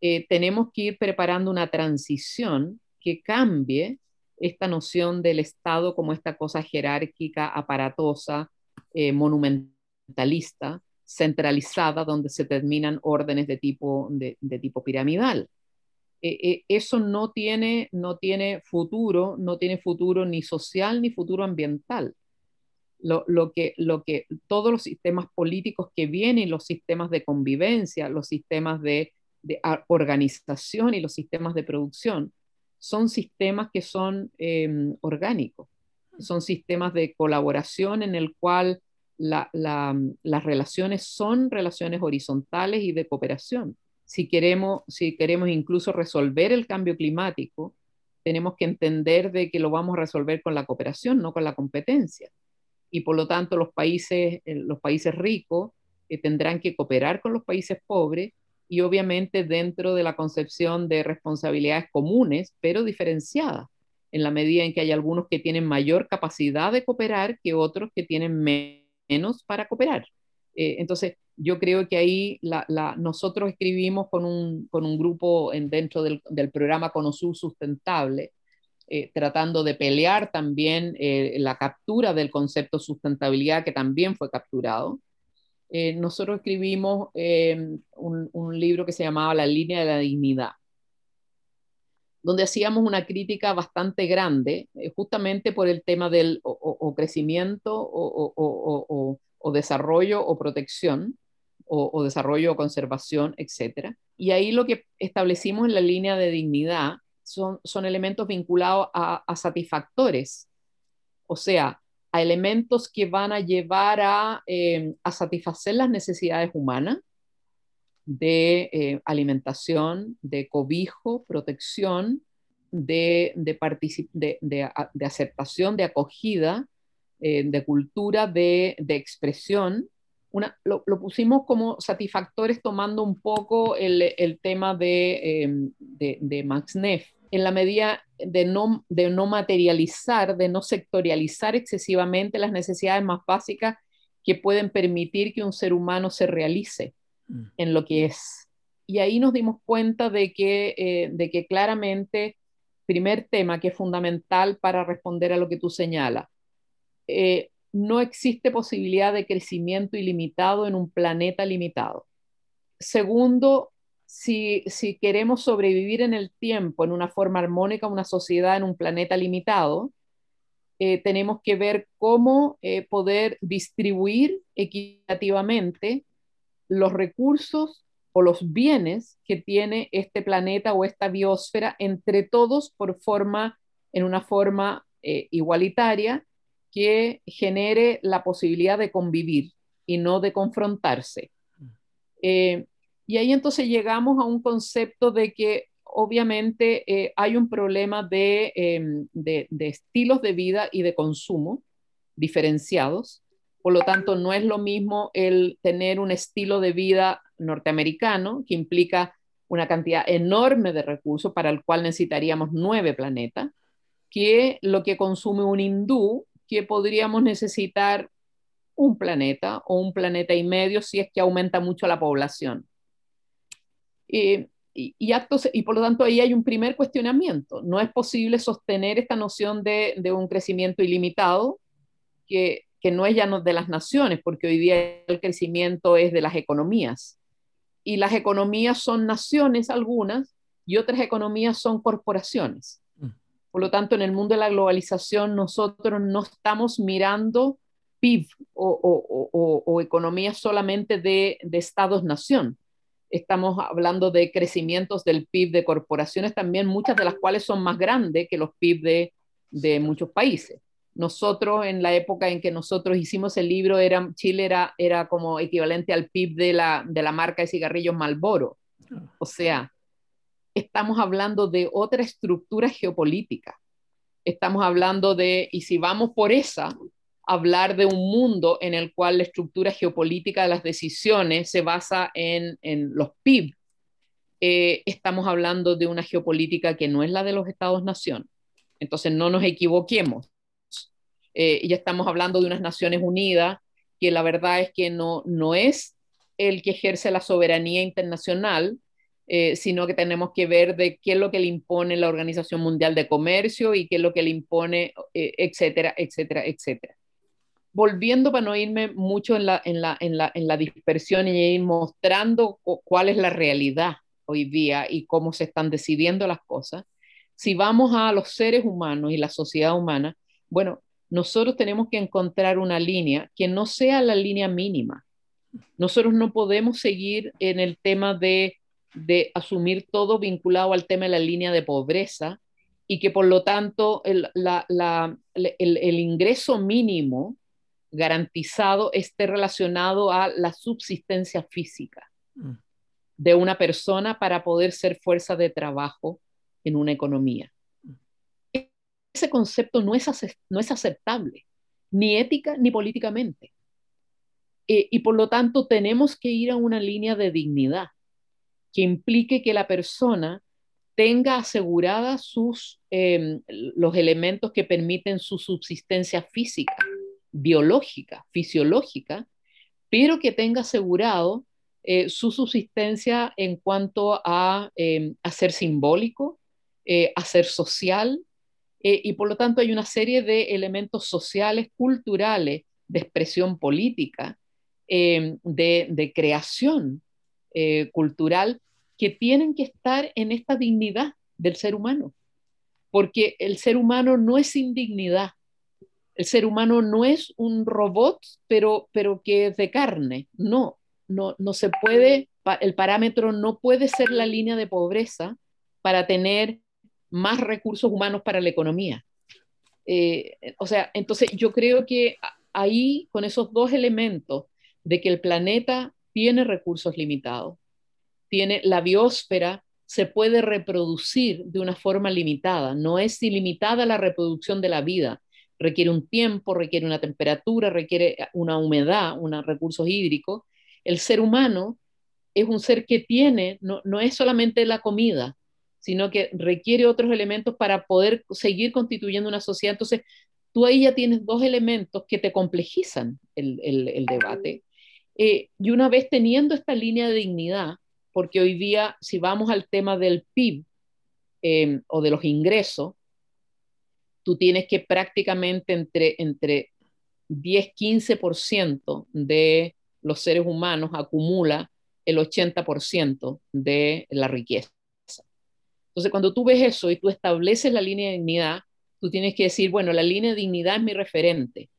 eh, tenemos que ir preparando una transición que cambie esta noción del Estado como esta cosa jerárquica, aparatosa, eh, monumentalista, centralizada, donde se terminan órdenes de tipo, de, tipo piramidal. Eh, eh, eso no tiene, no tiene futuro, no tiene futuro ni social ni futuro ambiental. Lo, lo, que, lo que todos los sistemas políticos que vienen, los sistemas de convivencia, los sistemas de, de organización y los sistemas de producción, son sistemas que son em, orgánicos, son sistemas de colaboración en el cual las relaciones son relaciones horizontales y de cooperación. Si queremos, si queremos incluso resolver el cambio climático, tenemos que entender de que lo vamos a resolver con la cooperación, no con la competencia. Y por lo tanto, los países, eh, los países ricos eh, tendrán que cooperar con los países pobres y obviamente dentro de la concepción de responsabilidades comunes, pero diferenciadas, en la medida en que hay algunos que tienen mayor capacidad de cooperar que otros que tienen menos para cooperar. Eh, entonces, yo creo que ahí nosotros escribimos con un, con un grupo en, dentro del, del programa Conosur Sustentable, eh, tratando de pelear también eh, la captura del concepto sustentabilidad que también fue capturado. Eh, nosotros escribimos eh, un, libro que se llamaba La línea de la dignidad, donde hacíamos una crítica bastante grande, eh, justamente por el tema del crecimiento o, desarrollo o protección, o, desarrollo o conservación, etc. Y ahí lo que establecimos en la línea de dignidad son, son elementos vinculados a, a satisfactores, o sea, a elementos que van a llevar a, eh, satisfacer las necesidades humanas de eh, alimentación, de cobijo, protección, de, de, aceptación, de acogida, eh, de cultura, de, expresión. Una, lo, pusimos como satisfactores tomando un poco el, el tema de, Max Neff, en la medida de no, de no materializar, de no sectorializar excesivamente las necesidades más básicas que pueden permitir que un ser humano se realice mm. en lo que es. Y ahí nos dimos cuenta de que, eh, de que claramente, primer tema que es fundamental para responder a lo que tú señalas, eh, no existe posibilidad de crecimiento ilimitado en un planeta limitado. Segundo, si, queremos sobrevivir en el tiempo, en una forma armónica, una sociedad en un planeta limitado, eh, tenemos que ver cómo eh, poder distribuir equitativamente los recursos o los bienes que tiene este planeta o esta biosfera entre todos por forma, en una forma eh, igualitaria que genere la posibilidad de convivir y no de confrontarse. Eh, y ahí entonces llegamos a un concepto de que obviamente eh, hay un problema em, de, de, estilos de vida y de consumo diferenciados. Por lo tanto, no es lo mismo el tener un estilo de vida norteamericano que implica una cantidad enorme de recursos para el cual necesitaríamos nueve planetas, que lo que consume un hindú, que podríamos necesitar un planeta o un planeta y medio si es que aumenta mucho la población. Y, actos, y por lo tanto ahí hay un primer cuestionamiento. No es posible sostener esta noción de, un crecimiento ilimitado, que, que, no es ya de las naciones, porque hoy día el crecimiento es de las economías. Y las economías son naciones algunas y otras economías son corporaciones. Por lo tanto, en el mundo de la globalización nosotros no estamos mirando PIB o, economías solamente de, estados-nación. Estamos hablando de crecimientos del PIB de corporaciones también, muchas de las cuales son más grandes que los PIB de, muchos países. Nosotros, en la época en que nosotros hicimos el libro, era, Chile era, era como equivalente al PIB de la, de la marca de cigarrillos Malboro. O sea, estamos hablando de otra estructura geopolítica. Estamos hablando de, y si vamos por esa, hablar de un mundo en el cual la estructura geopolítica de las decisiones se basa en, los PIB. Eh, estamos hablando de una geopolítica que no es la de los Estados-nación. Entonces, no nos equivoquemos. Eh, ya estamos hablando de unas Naciones Unidas que la verdad es que no, no es el que ejerce la soberanía internacional, eh, sino que tenemos que ver de qué es lo que le impone la Organización Mundial de Comercio y qué es lo que le impone, eh, etcétera, etcétera, etcétera. Volviendo para no irme mucho en la, en la, en la, en la dispersión y ir mostrando cuál es la realidad hoy día y cómo se están decidiendo las cosas, si vamos a los seres humanos y la sociedad humana, bueno, nosotros tenemos que encontrar una línea que no sea la línea mínima. Nosotros no podemos seguir en el tema de de asumir todo vinculado al tema de la línea de pobreza y que por lo tanto el, ingreso mínimo garantizado esté relacionado a la subsistencia física mm. de una persona para poder ser fuerza de trabajo en una economía. Ese concepto no es, no es aceptable, ni ética ni políticamente. Eh, y por lo tanto tenemos que ir a una línea de dignidad que implique que la persona tenga aseguradas sus, em, los elementos que permiten su subsistencia física, biológica, fisiológica, pero que tenga asegurado eh, su subsistencia en cuanto a, em, ser simbólico, eh, a ser social, eh, y por lo tanto hay una serie de elementos sociales, culturales, de expresión política, em, de, de creación cultural que tienen que estar en esta dignidad del ser humano, porque el ser humano no es indignidad, el ser humano no es un robot, pero, pero que es de carne, no, no, no se puede, el parámetro no puede ser la línea de pobreza para tener más recursos humanos para la economía. Eh, o sea, entonces yo creo que ahí, con esos dos elementos, de que el planeta tiene recursos limitados, tiene la biosfera, se puede reproducir de una forma limitada, no es ilimitada la reproducción de la vida, requiere un tiempo, requiere una temperatura, requiere una humedad, unos recursos hídricos. El ser humano es un ser que tiene, no, no es solamente la comida, sino que requiere otros elementos para poder seguir constituyendo una sociedad. Entonces, tú ahí ya tienes dos elementos que te complejizan el, el, debate. Eh, y una vez teniendo esta línea de dignidad, porque hoy día, si vamos al tema del PIB em, o de los ingresos, tú tienes que prácticamente entre, entre 10-15% de los seres humanos acumula el 80% de la riqueza. Entonces, cuando tú ves eso y tú estableces la línea de dignidad, tú tienes que decir, bueno, la línea de dignidad es mi referente.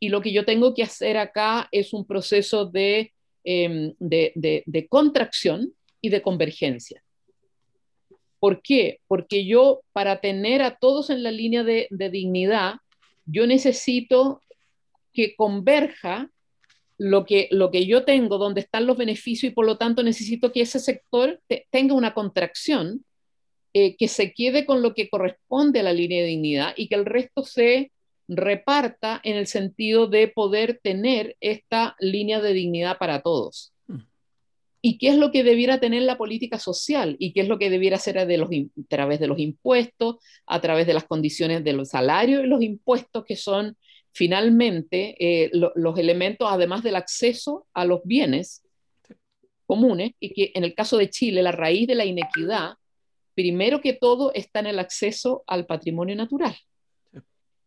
Y lo que yo tengo que hacer acá es un proceso de, em, de, de contracción y de convergencia. ¿Por qué? Porque yo, para tener a todos en la línea de, dignidad, yo necesito que converja lo que, lo que yo tengo, donde están los beneficios, y por lo tanto necesito que ese sector tenga una contracción eh, que se quede con lo que corresponde a la línea de dignidad y que el resto se reparta en el sentido de poder tener esta línea de dignidad para todos. ¿Y qué es lo que debiera tener la política social? ¿Y qué es lo que debiera hacer de los, a través de los impuestos, a través de las condiciones de los salarios y los impuestos, que son finalmente eh, los elementos, además del acceso a los bienes comunes, y que en el caso de Chile, la raíz de la inequidad, primero que todo, está en el acceso al patrimonio natural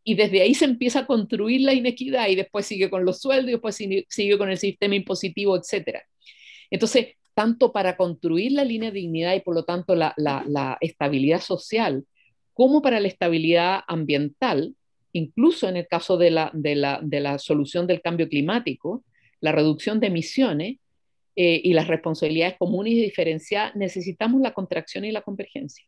y desde ahí se empieza a construir la inequidad y después sigue con los sueldos y después sigue con el sistema impositivo, etc. Entonces, tanto para construir la línea de dignidad y por lo tanto la, estabilidad social, como para la estabilidad ambiental, incluso en el caso de la, solución del cambio climático, la reducción de emisiones eh, y las responsabilidades comunes y diferenciadas, necesitamos la contracción y la convergencia.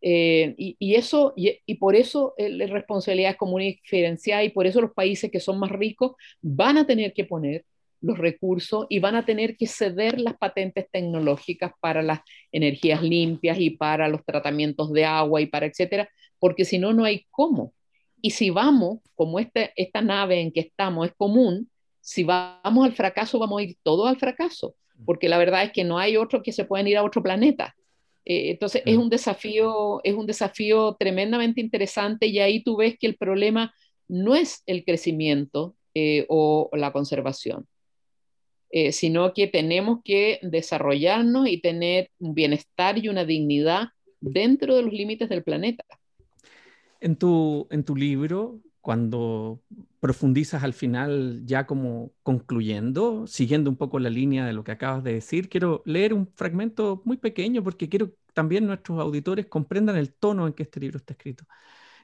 Eh, y, eso, y, por eso eh, la responsabilidad es común y diferenciada y por eso los países que son más ricos van a tener que poner los recursos y van a tener que ceder las patentes tecnológicas para las energías limpias y para los tratamientos de agua y para etcétera, porque si no, no hay cómo. Y si vamos, como este, esta nave en que estamos es común, si vamos al fracaso, vamos a ir todos al fracaso, porque la verdad es que no hay otro que se puedan ir a otro planeta. Eh, entonces es un desafío, es un desafío tremendamente interesante y ahí tú ves que el problema no es el crecimiento eh, o la conservación, eh, sino que tenemos que desarrollarnos y tener un bienestar y una dignidad dentro de los límites del planeta. En tu, en tu libro, cuando profundizas al final ya como concluyendo, siguiendo un poco la línea de lo que acabas de decir, quiero leer un fragmento muy pequeño porque quiero también nuestros auditores comprendan el tono en que este libro está escrito.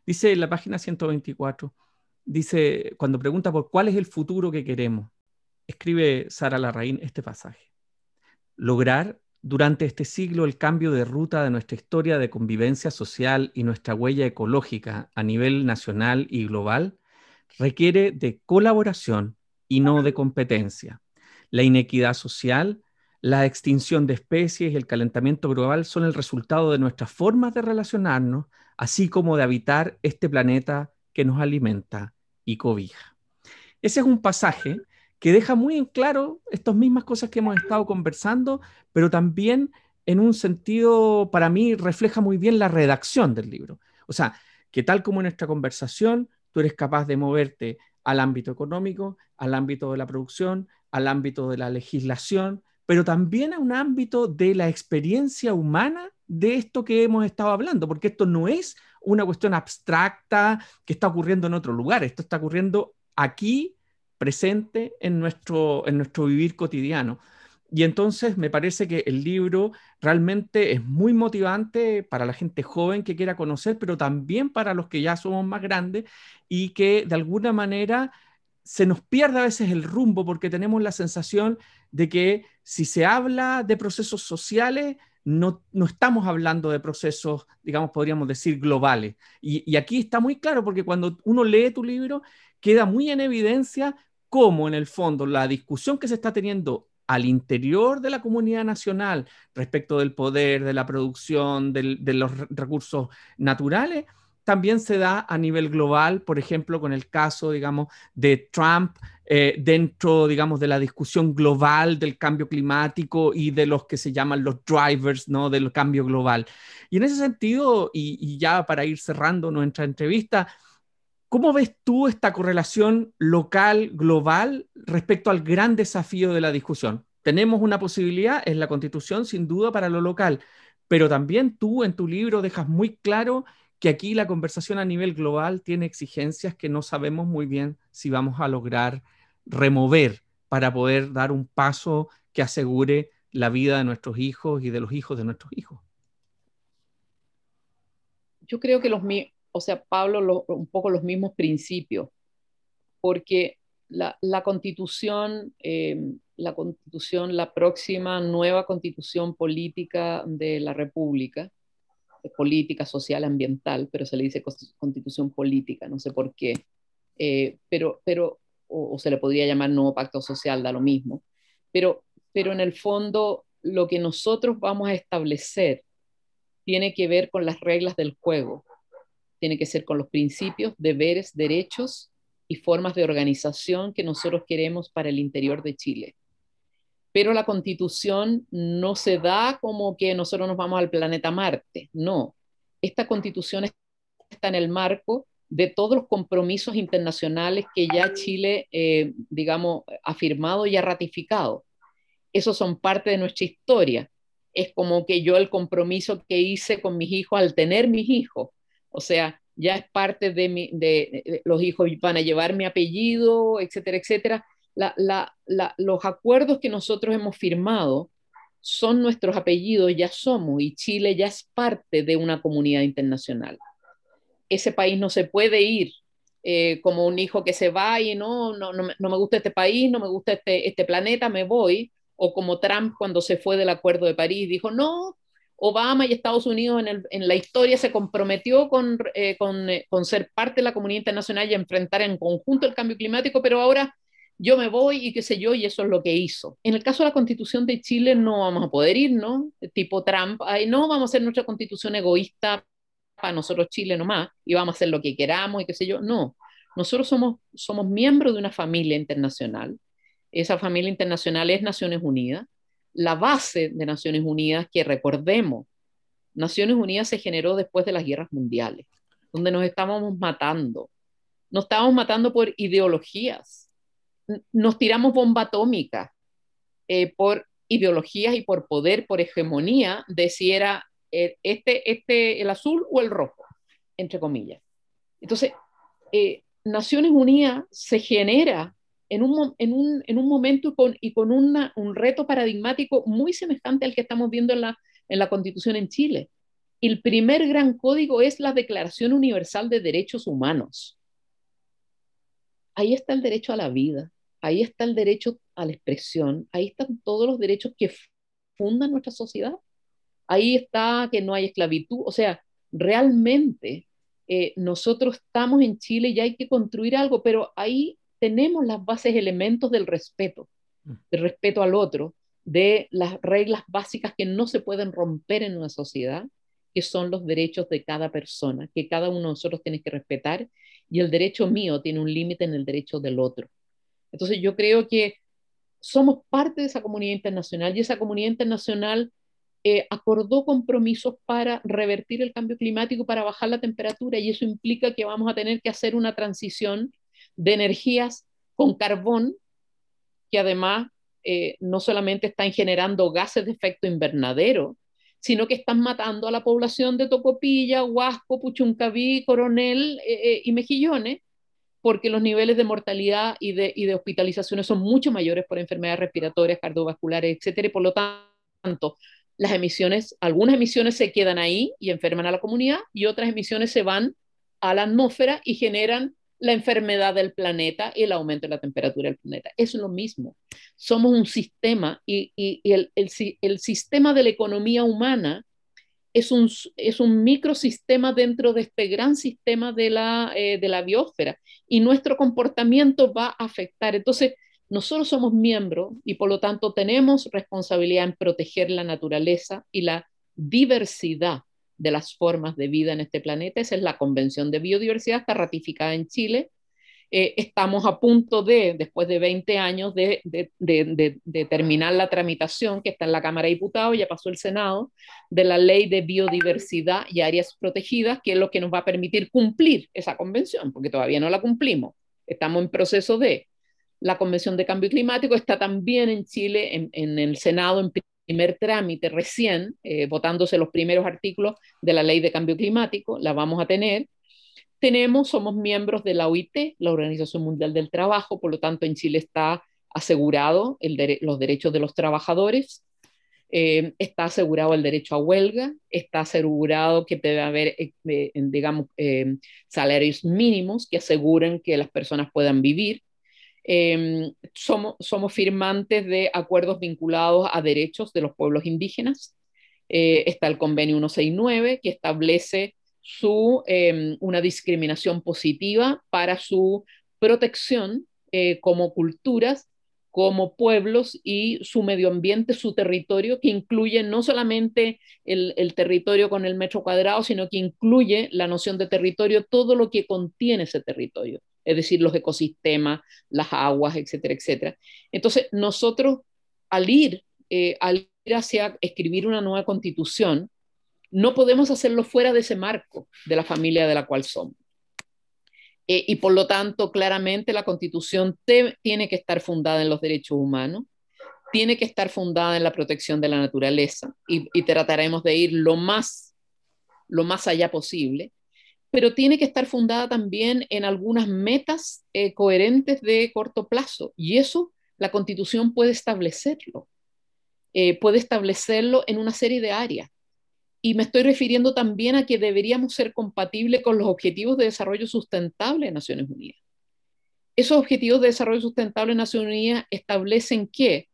Dice en la página 124, dice, cuando pregunta por cuál es el futuro que queremos, escribe Sara Larraín este pasaje. Lograr durante este siglo el cambio de ruta de nuestra historia de convivencia social y nuestra huella ecológica a nivel nacional y global requiere de colaboración y no de competencia. La inequidad social, la extinción de especies y el calentamiento global son el resultado de nuestras formas de relacionarnos, así como de habitar este planeta que nos alimenta y cobija. Ese es un pasaje que deja muy en claro estas mismas cosas que hemos estado conversando, pero también en un sentido, para mí, refleja muy bien la redacción del libro. O sea, que tal como en nuestra conversación, tú eres capaz de moverte al ámbito económico, al ámbito de la producción, al ámbito de la legislación, pero también a un ámbito de la experiencia humana de esto que hemos estado hablando, porque esto no es una cuestión abstracta que está ocurriendo en otro lugar, esto está ocurriendo aquí presente en nuestro, en nuestro vivir cotidiano. Y entonces me parece que el libro realmente es muy motivante para la gente joven que quiera conocer, pero también para los que ya somos más grandes y que de alguna manera se nos pierde a veces el rumbo porque tenemos la sensación de que si se habla de procesos sociales, no, no estamos hablando de procesos, digamos, podríamos decir, globales. Y, y aquí está muy claro porque cuando uno lee tu libro, queda muy en evidencia cómo en el fondo la discusión que se está teniendo al interior de la comunidad nacional respecto del poder, de la producción, de los recursos naturales, también se da a nivel global, por ejemplo, con el caso, digamos, de Trump eh, dentro, digamos, de la discusión global del cambio climático y de los que se llaman los drivers, ¿no? Del cambio global. Y en ese sentido, y, y ya para ir cerrando nuestra entrevista, ¿Cómo ves tú esta correlación local-global respecto al gran desafío de la discusión? Tenemos una posibilidad en la Constitución, sin duda, para lo local, pero también tú en tu libro dejas muy claro que aquí la conversación a nivel global tiene exigencias que no sabemos muy bien si vamos a lograr remover para poder dar un paso que asegure la vida de nuestros hijos y de los hijos de nuestros hijos. Yo creo que los, o sea, Pablo, un poco los mismos principios, porque la, constitución, eh, la constitución, la próxima nueva constitución política de la República, política, social, ambiental, pero se le dice constitución política, no sé por qué, eh, pero, pero o, se le podría llamar nuevo pacto social, da lo mismo, pero, pero en el fondo lo que nosotros vamos a establecer tiene que ver con las reglas del juego, tiene que ser con los principios, deberes, derechos y formas de organización que nosotros queremos para el interior de Chile. Pero la constitución no se da como que nosotros nos vamos al planeta Marte, no. Esta constitución está en el marco de todos los compromisos internacionales que ya Chile, eh, digamos, ha firmado y ha ratificado. Esos son parte de nuestra historia. Es como que yo el compromiso que hice con mis hijos al tener mis hijos, o sea, ya es parte de, los hijos van a llevar mi apellido, etcétera, etcétera. los acuerdos que nosotros hemos firmado son nuestros apellidos, ya somos, y Chile ya es parte de una comunidad internacional. Ese país no se puede ir eh, como un hijo que se va y no, no, no, no, me gusta este país, no me gusta este, este planeta, me voy, o como Trump cuando se fue del Acuerdo de París, dijo, no, Obama y Estados Unidos en, la historia se comprometió eh, eh, con, ser parte de la comunidad internacional y enfrentar en conjunto el cambio climático, pero ahora yo me voy y qué sé yo, y eso es lo que hizo. En el caso de la constitución de Chile no vamos a poder ir, ¿no? Tipo Trump, no vamos a hacer nuestra constitución egoísta para nosotros Chile nomás y vamos a hacer lo que queramos y qué sé yo, no. Nosotros somos, somos miembros de una familia internacional. Esa familia internacional es Naciones Unidas la base de Naciones Unidas, que recordemos, Naciones Unidas se generó después de las guerras mundiales, donde nos estábamos matando. Nos estábamos matando por ideologías. Nos tiramos bomba atómica eh, por ideologías y por poder, por hegemonía, de si era este, este, el azul o el rojo, entre comillas. Entonces, eh, Naciones Unidas se genera en un, en un, en un momento con, y con una, un reto paradigmático muy semejante al que estamos viendo en la, en la Constitución en Chile. El primer gran código es la Declaración Universal de Derechos Humanos. Ahí está el derecho a la vida, ahí está el derecho a la expresión, ahí están todos los derechos que fundan nuestra sociedad. Ahí está que no hay esclavitud, o sea, realmente eh, nosotros estamos en Chile y hay que construir algo, pero ahí tenemos las bases, elementos del respeto, mm. del respeto al otro, de las reglas básicas que no se pueden romper en una sociedad, que son los derechos de cada persona, que cada uno de nosotros tiene que respetar, y el derecho mío tiene un límite en el derecho del otro. Entonces yo creo que somos parte de esa comunidad internacional y esa comunidad internacional eh, acordó compromisos para revertir el cambio climático, para bajar la temperatura, y eso implica que vamos a tener que hacer una transición de energías con carbón, que además eh, no solamente están generando gases de efecto invernadero, sino que están matando a la población de Tocopilla, Huasco, Puchuncaví, Coronel eh, y Mejillones, porque los niveles de mortalidad y de, y de hospitalizaciones son mucho mayores por enfermedades respiratorias, cardiovasculares, etcétera, y por lo tanto, las emisiones, algunas emisiones se quedan ahí y enferman a la comunidad, y otras emisiones se van a la atmósfera y generan la enfermedad del planeta y el aumento de la temperatura del planeta. Es lo mismo. Somos un sistema y, el, el, sistema de la economía humana es un, es un microsistema dentro de este gran sistema de la, eh, de la biosfera y nuestro comportamiento va a afectar. Entonces, nosotros somos miembros y por lo tanto tenemos responsabilidad en proteger la naturaleza y la diversidad de las formas de vida en este planeta. Esa es la Convención de Biodiversidad, está ratificada en Chile. Eh, estamos a punto de, después de 20 años, de, de, terminar la tramitación que está en la Cámara de Diputados, ya pasó el Senado, de la Ley de Biodiversidad y Áreas Protegidas, que es lo que nos va a permitir cumplir esa convención, porque todavía no la cumplimos. Estamos en proceso de... La Convención de Cambio Climático está también en Chile, en, el Senado, en primer trámite recién, eh, votándose los primeros artículos de la ley de cambio climático, la vamos a tener. Tenemos, somos miembros de la OIT, la Organización Mundial del Trabajo, por lo tanto en Chile está asegurado el los derechos de los trabajadores, eh, está asegurado el derecho a huelga, está asegurado que debe haber, eh, digamos, salarios mínimos que aseguren que las personas puedan vivir. Em, somos, firmantes de acuerdos vinculados a derechos de los pueblos indígenas. Eh, está el convenio 169 que establece em, una discriminación positiva para su protección eh, como culturas, como pueblos y su medio ambiente, su territorio, que incluye no solamente el, territorio con el metro cuadrado, sino que incluye la noción de territorio, todo lo que contiene ese territorio es decir, los ecosistemas, las aguas, etcétera, etcétera. Entonces, nosotros al ir, eh, al ir hacia escribir una nueva constitución, no podemos hacerlo fuera de ese marco de la familia de la cual somos. Eh, y por lo tanto, claramente la constitución tiene que estar fundada en los derechos humanos, tiene que estar fundada en la protección de la naturaleza y, y trataremos de ir lo más, lo más allá posible pero tiene que estar fundada también en algunas metas eh, coherentes de corto plazo. Y eso la constitución puede establecerlo. Eh, puede establecerlo en una serie de áreas. Y me estoy refiriendo también a que deberíamos ser compatibles con los objetivos de desarrollo sustentable de Naciones Unidas. Esos objetivos de desarrollo sustentable de Naciones Unidas establecen que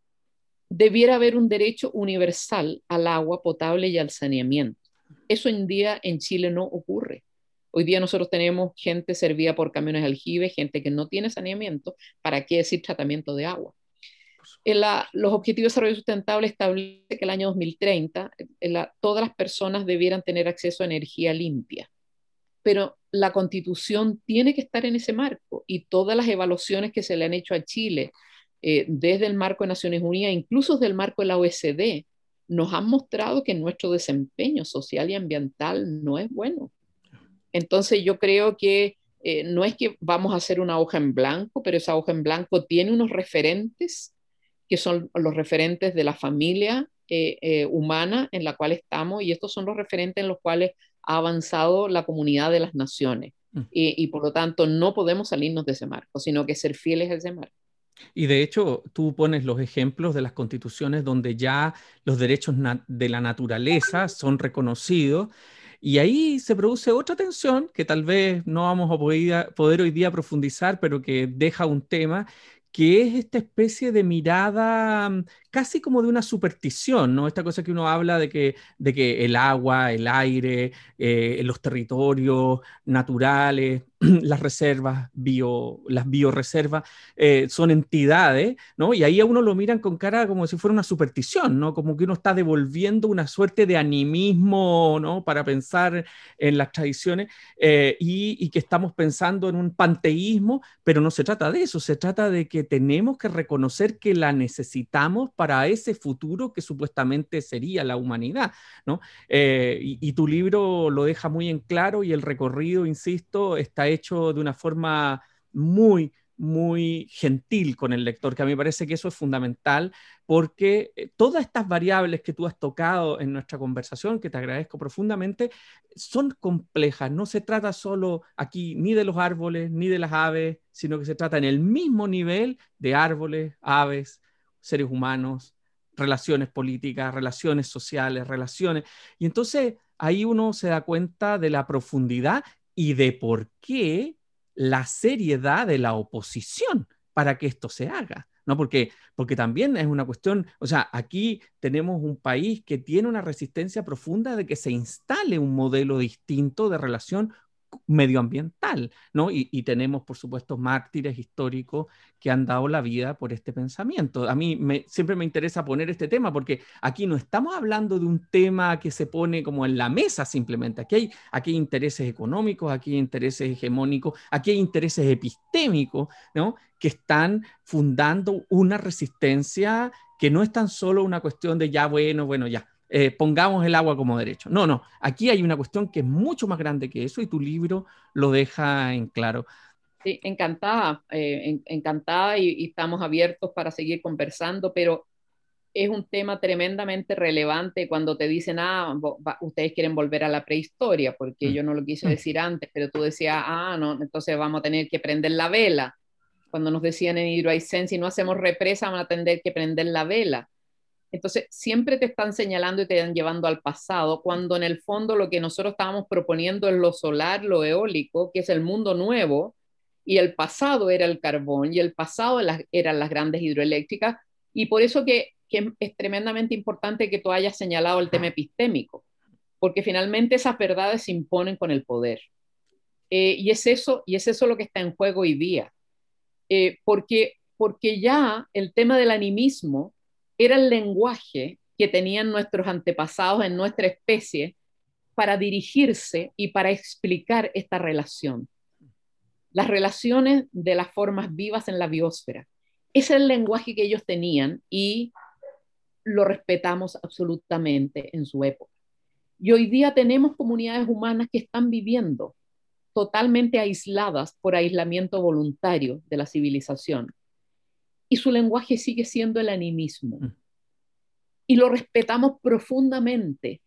debiera haber un derecho universal al agua potable y al saneamiento. Eso en día en Chile no ocurre. Hoy día nosotros tenemos gente servida por camiones aljibe, gente que no tiene saneamiento, ¿para qué decir tratamiento de agua? En los Objetivos de Desarrollo Sustentable establece que el año 2030 todas las personas debieran tener acceso a energía limpia. Pero la constitución tiene que estar en ese marco y todas las evaluaciones que se le han hecho a Chile eh, desde el marco de Naciones Unidas, incluso desde el marco de la OECD, nos han mostrado que nuestro desempeño social y ambiental no es bueno. Entonces yo creo que eh, no es que vamos a hacer una hoja en blanco, pero esa hoja en blanco tiene unos referentes que son los referentes de la familia eh, eh, humana en la cual estamos y estos son los referentes en los cuales ha avanzado la comunidad de las naciones. Mm. Y, por lo tanto no podemos salirnos de ese marco, sino que ser fieles a ese marco. Y de hecho, tú pones los ejemplos de las constituciones donde ya los derechos de la naturaleza son reconocidos y ahí se produce otra tensión que tal vez no vamos a poder, hoy día profundizar, pero que deja un tema que es esta especie de mirada mm, casi como de una superstición, ¿no? Esta cosa que uno habla de que, de que el agua, el aire, eh, los territorios naturales, (clears throat) las reservas, bio, las bioreservas, eh, son entidades, ¿no? Y ahí a uno lo miran con cara como si fuera una superstición, ¿no? Como que uno está devolviendo una suerte de animismo, ¿no? Para pensar en las tradiciones eh, y, y que estamos pensando en un panteísmo, pero no se trata de eso, se trata de que tenemos que reconocer que la necesitamos para ese futuro que supuestamente sería la humanidad, ¿no? Eh, y, tu libro lo deja muy en claro y el recorrido, insisto, está hecho de una forma muy, muy gentil con el lector, que a mí me parece que eso es fundamental, porque eh, todas estas variables que tú has tocado en nuestra conversación, que te agradezco profundamente, son complejas. No se trata solo aquí ni de los árboles ni de las aves, sino que se trata en el mismo nivel de árboles, aves, seres humanos, relaciones políticas, relaciones sociales, relaciones. Y entonces ahí uno se da cuenta de la profundidad y de por qué la seriedad de la oposición para que esto se haga. ¿no? Porque, porque también es una cuestión, o sea, aquí tenemos un país que tiene una resistencia profunda de que se instale un modelo distinto de relación medioambiental, ¿no? Y, tenemos, por supuesto, mártires históricos que han dado la vida por este pensamiento. A mí me, siempre me interesa poner este tema porque aquí no estamos hablando de un tema que se pone como en la mesa simplemente. Aquí hay, aquí intereses económicos, aquí hay intereses hegemónicos, aquí hay intereses epistémicos, ¿no? Que están fundando una resistencia que no es tan solo una cuestión de ya, bueno, bueno, ya, eh, pongamos el agua como derecho. No, no, aquí hay una cuestión que es mucho más grande que eso y tu libro lo deja en claro. Sí, encantada, eh, encantada y, estamos abiertos para seguir conversando, pero es un tema tremendamente relevante cuando te dicen, ah, ustedes quieren volver a la prehistoria, porque mm. yo no lo quise mm. decir antes, pero tú decías, ah, no, entonces vamos a tener que prender la vela. Cuando nos decían en Hidroaicén, si no hacemos represa, vamos a tener que prender la vela. Entonces, siempre te están señalando y te están llevando al pasado, cuando en el fondo lo que nosotros estábamos proponiendo es lo solar, lo eólico, que es el mundo nuevo, y el pasado era el carbón y el pasado eran las grandes hidroeléctricas y por eso que, es tremendamente importante que tú hayas señalado el tema epistémico, porque finalmente esas verdades se imponen con el poder. Eh, y, es eso, y es eso lo que está en juego hoy día, eh, porque, porque ya el tema del animismo era el lenguaje que tenían nuestros antepasados en nuestra especie para dirigirse y para explicar esta relación. Las relaciones de las formas vivas en la biosfera. Ese es el lenguaje que ellos tenían y lo respetamos absolutamente en su época. Y hoy día tenemos comunidades humanas que están viviendo totalmente aisladas por aislamiento voluntario de la civilización. Y su lenguaje sigue siendo el animismo. Mm. Y lo respetamos profundamente,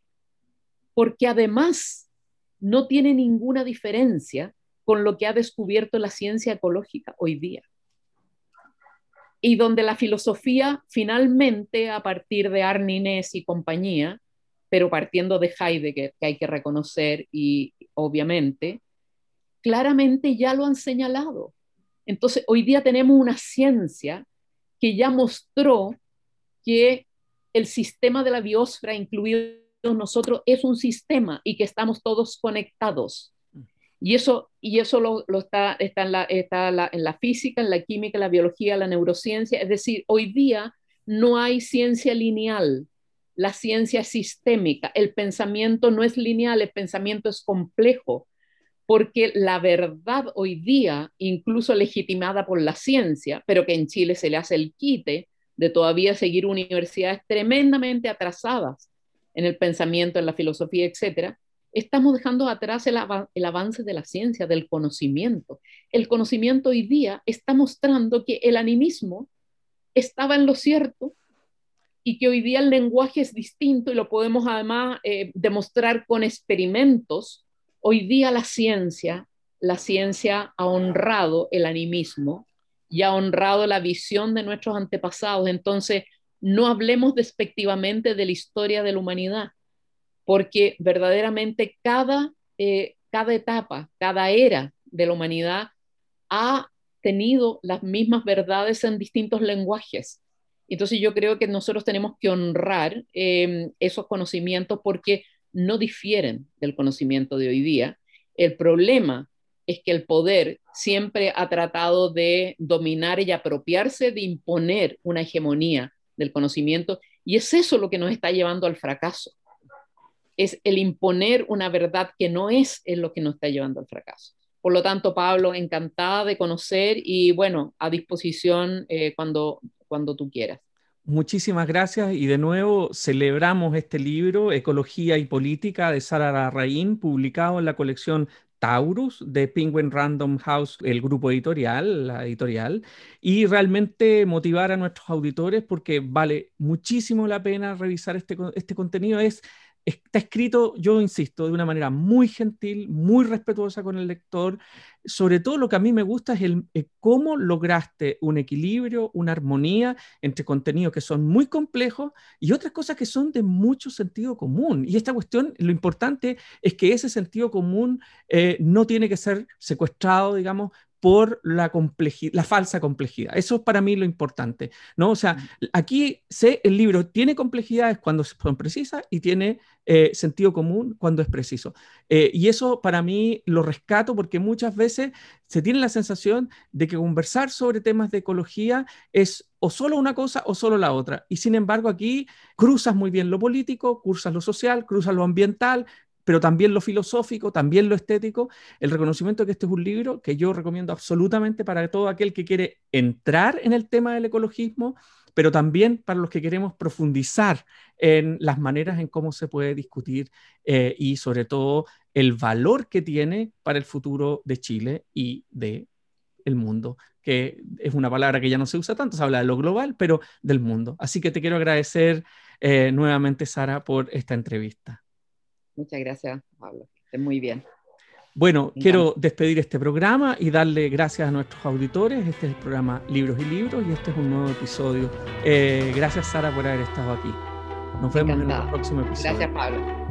porque además no tiene ninguna diferencia con lo que ha descubierto la ciencia ecológica hoy día. Y donde la filosofía finalmente, a partir de Arnines y compañía, pero partiendo de Heidegger, que hay que reconocer y obviamente, claramente ya lo han señalado. Entonces, hoy día tenemos una ciencia que ya mostró que el sistema de la biosfera, incluido nosotros, es un sistema y que estamos todos conectados. Y eso, y eso lo, está, está, en, la, está en la física, en la química, en la biología, en la neurociencia. Es decir, hoy día no hay ciencia lineal, la ciencia es sistémica, el pensamiento no es lineal, el pensamiento es complejo, porque la verdad hoy día, incluso legitimada por la ciencia, pero que en Chile se le hace el quite de todavía seguir universidades tremendamente atrasadas en el pensamiento, en la filosofía, etcétera, estamos dejando atrás el, avance de la ciencia, del conocimiento. El conocimiento hoy día está mostrando que el animismo estaba en lo cierto y que hoy día el lenguaje es distinto y lo podemos además eh, demostrar con experimentos. Hoy día la ciencia, la ciencia ha honrado el animismo y ha honrado la visión de nuestros antepasados. Entonces, no hablemos despectivamente de la historia de la humanidad, porque verdaderamente cada, eh, cada etapa, cada era de la humanidad ha tenido las mismas verdades en distintos lenguajes. Entonces yo creo que nosotros tenemos que honrar em, esos conocimientos porque no difieren del conocimiento de hoy día. El problema es que el poder siempre ha tratado de dominar y apropiarse, de imponer una hegemonía del conocimiento, y es eso lo que nos está llevando al fracaso. Es el imponer una verdad que no es, es lo que nos está llevando al fracaso. Por lo tanto, Pablo, encantada de conocer y bueno, a disposición eh, cuando, cuando tú quieras. Muchísimas gracias y de nuevo celebramos este libro, Ecología y Política, de Sara Larraín, publicado en la colección Taurus de Penguin Random House, el grupo editorial, la editorial, y realmente motivar a nuestros auditores porque vale muchísimo la pena revisar este, este contenido. Es está escrito, yo insisto, de una manera muy gentil, muy respetuosa con el lector. Sobre todo lo que a mí me gusta es el, cómo lograste un equilibrio, una armonía entre contenidos que son muy complejos y otras cosas que son de mucho sentido común. Y esta cuestión, lo importante es que ese sentido común eh, no tiene que ser secuestrado, digamos, por la, la falsa complejidad. Eso es para mí lo importante, ¿no? O sea, aquí sé, el libro tiene complejidades cuando son precisas y tiene eh, sentido común cuando es preciso. Eh, y eso para mí lo rescato porque muchas veces se tiene la sensación de que conversar sobre temas de ecología es o solo una cosa o solo la otra. Y sin embargo aquí cruzas muy bien lo político, cruzas lo social, cruzas lo ambiental, pero también lo filosófico, también lo estético, el reconocimiento de que este es un libro que yo recomiendo absolutamente para todo aquel que quiere entrar en el tema del ecologismo, pero también para los que queremos profundizar en las maneras en cómo se puede discutir eh, y sobre todo el valor que tiene para el futuro de Chile y de el mundo, que es una palabra que ya no se usa tanto, se habla de lo global, pero del mundo. Así que te quiero agradecer eh, nuevamente, Sara, por esta entrevista. Muchas gracias, Pablo. Esté muy bien. Bueno, quiero despedir este programa y darle gracias a nuestros auditores. Este es el programa Libros y Libros y este es un nuevo episodio. Eh, gracias, Sara, por haber estado aquí. Nos vemos en el próximo episodio. Gracias, Pablo.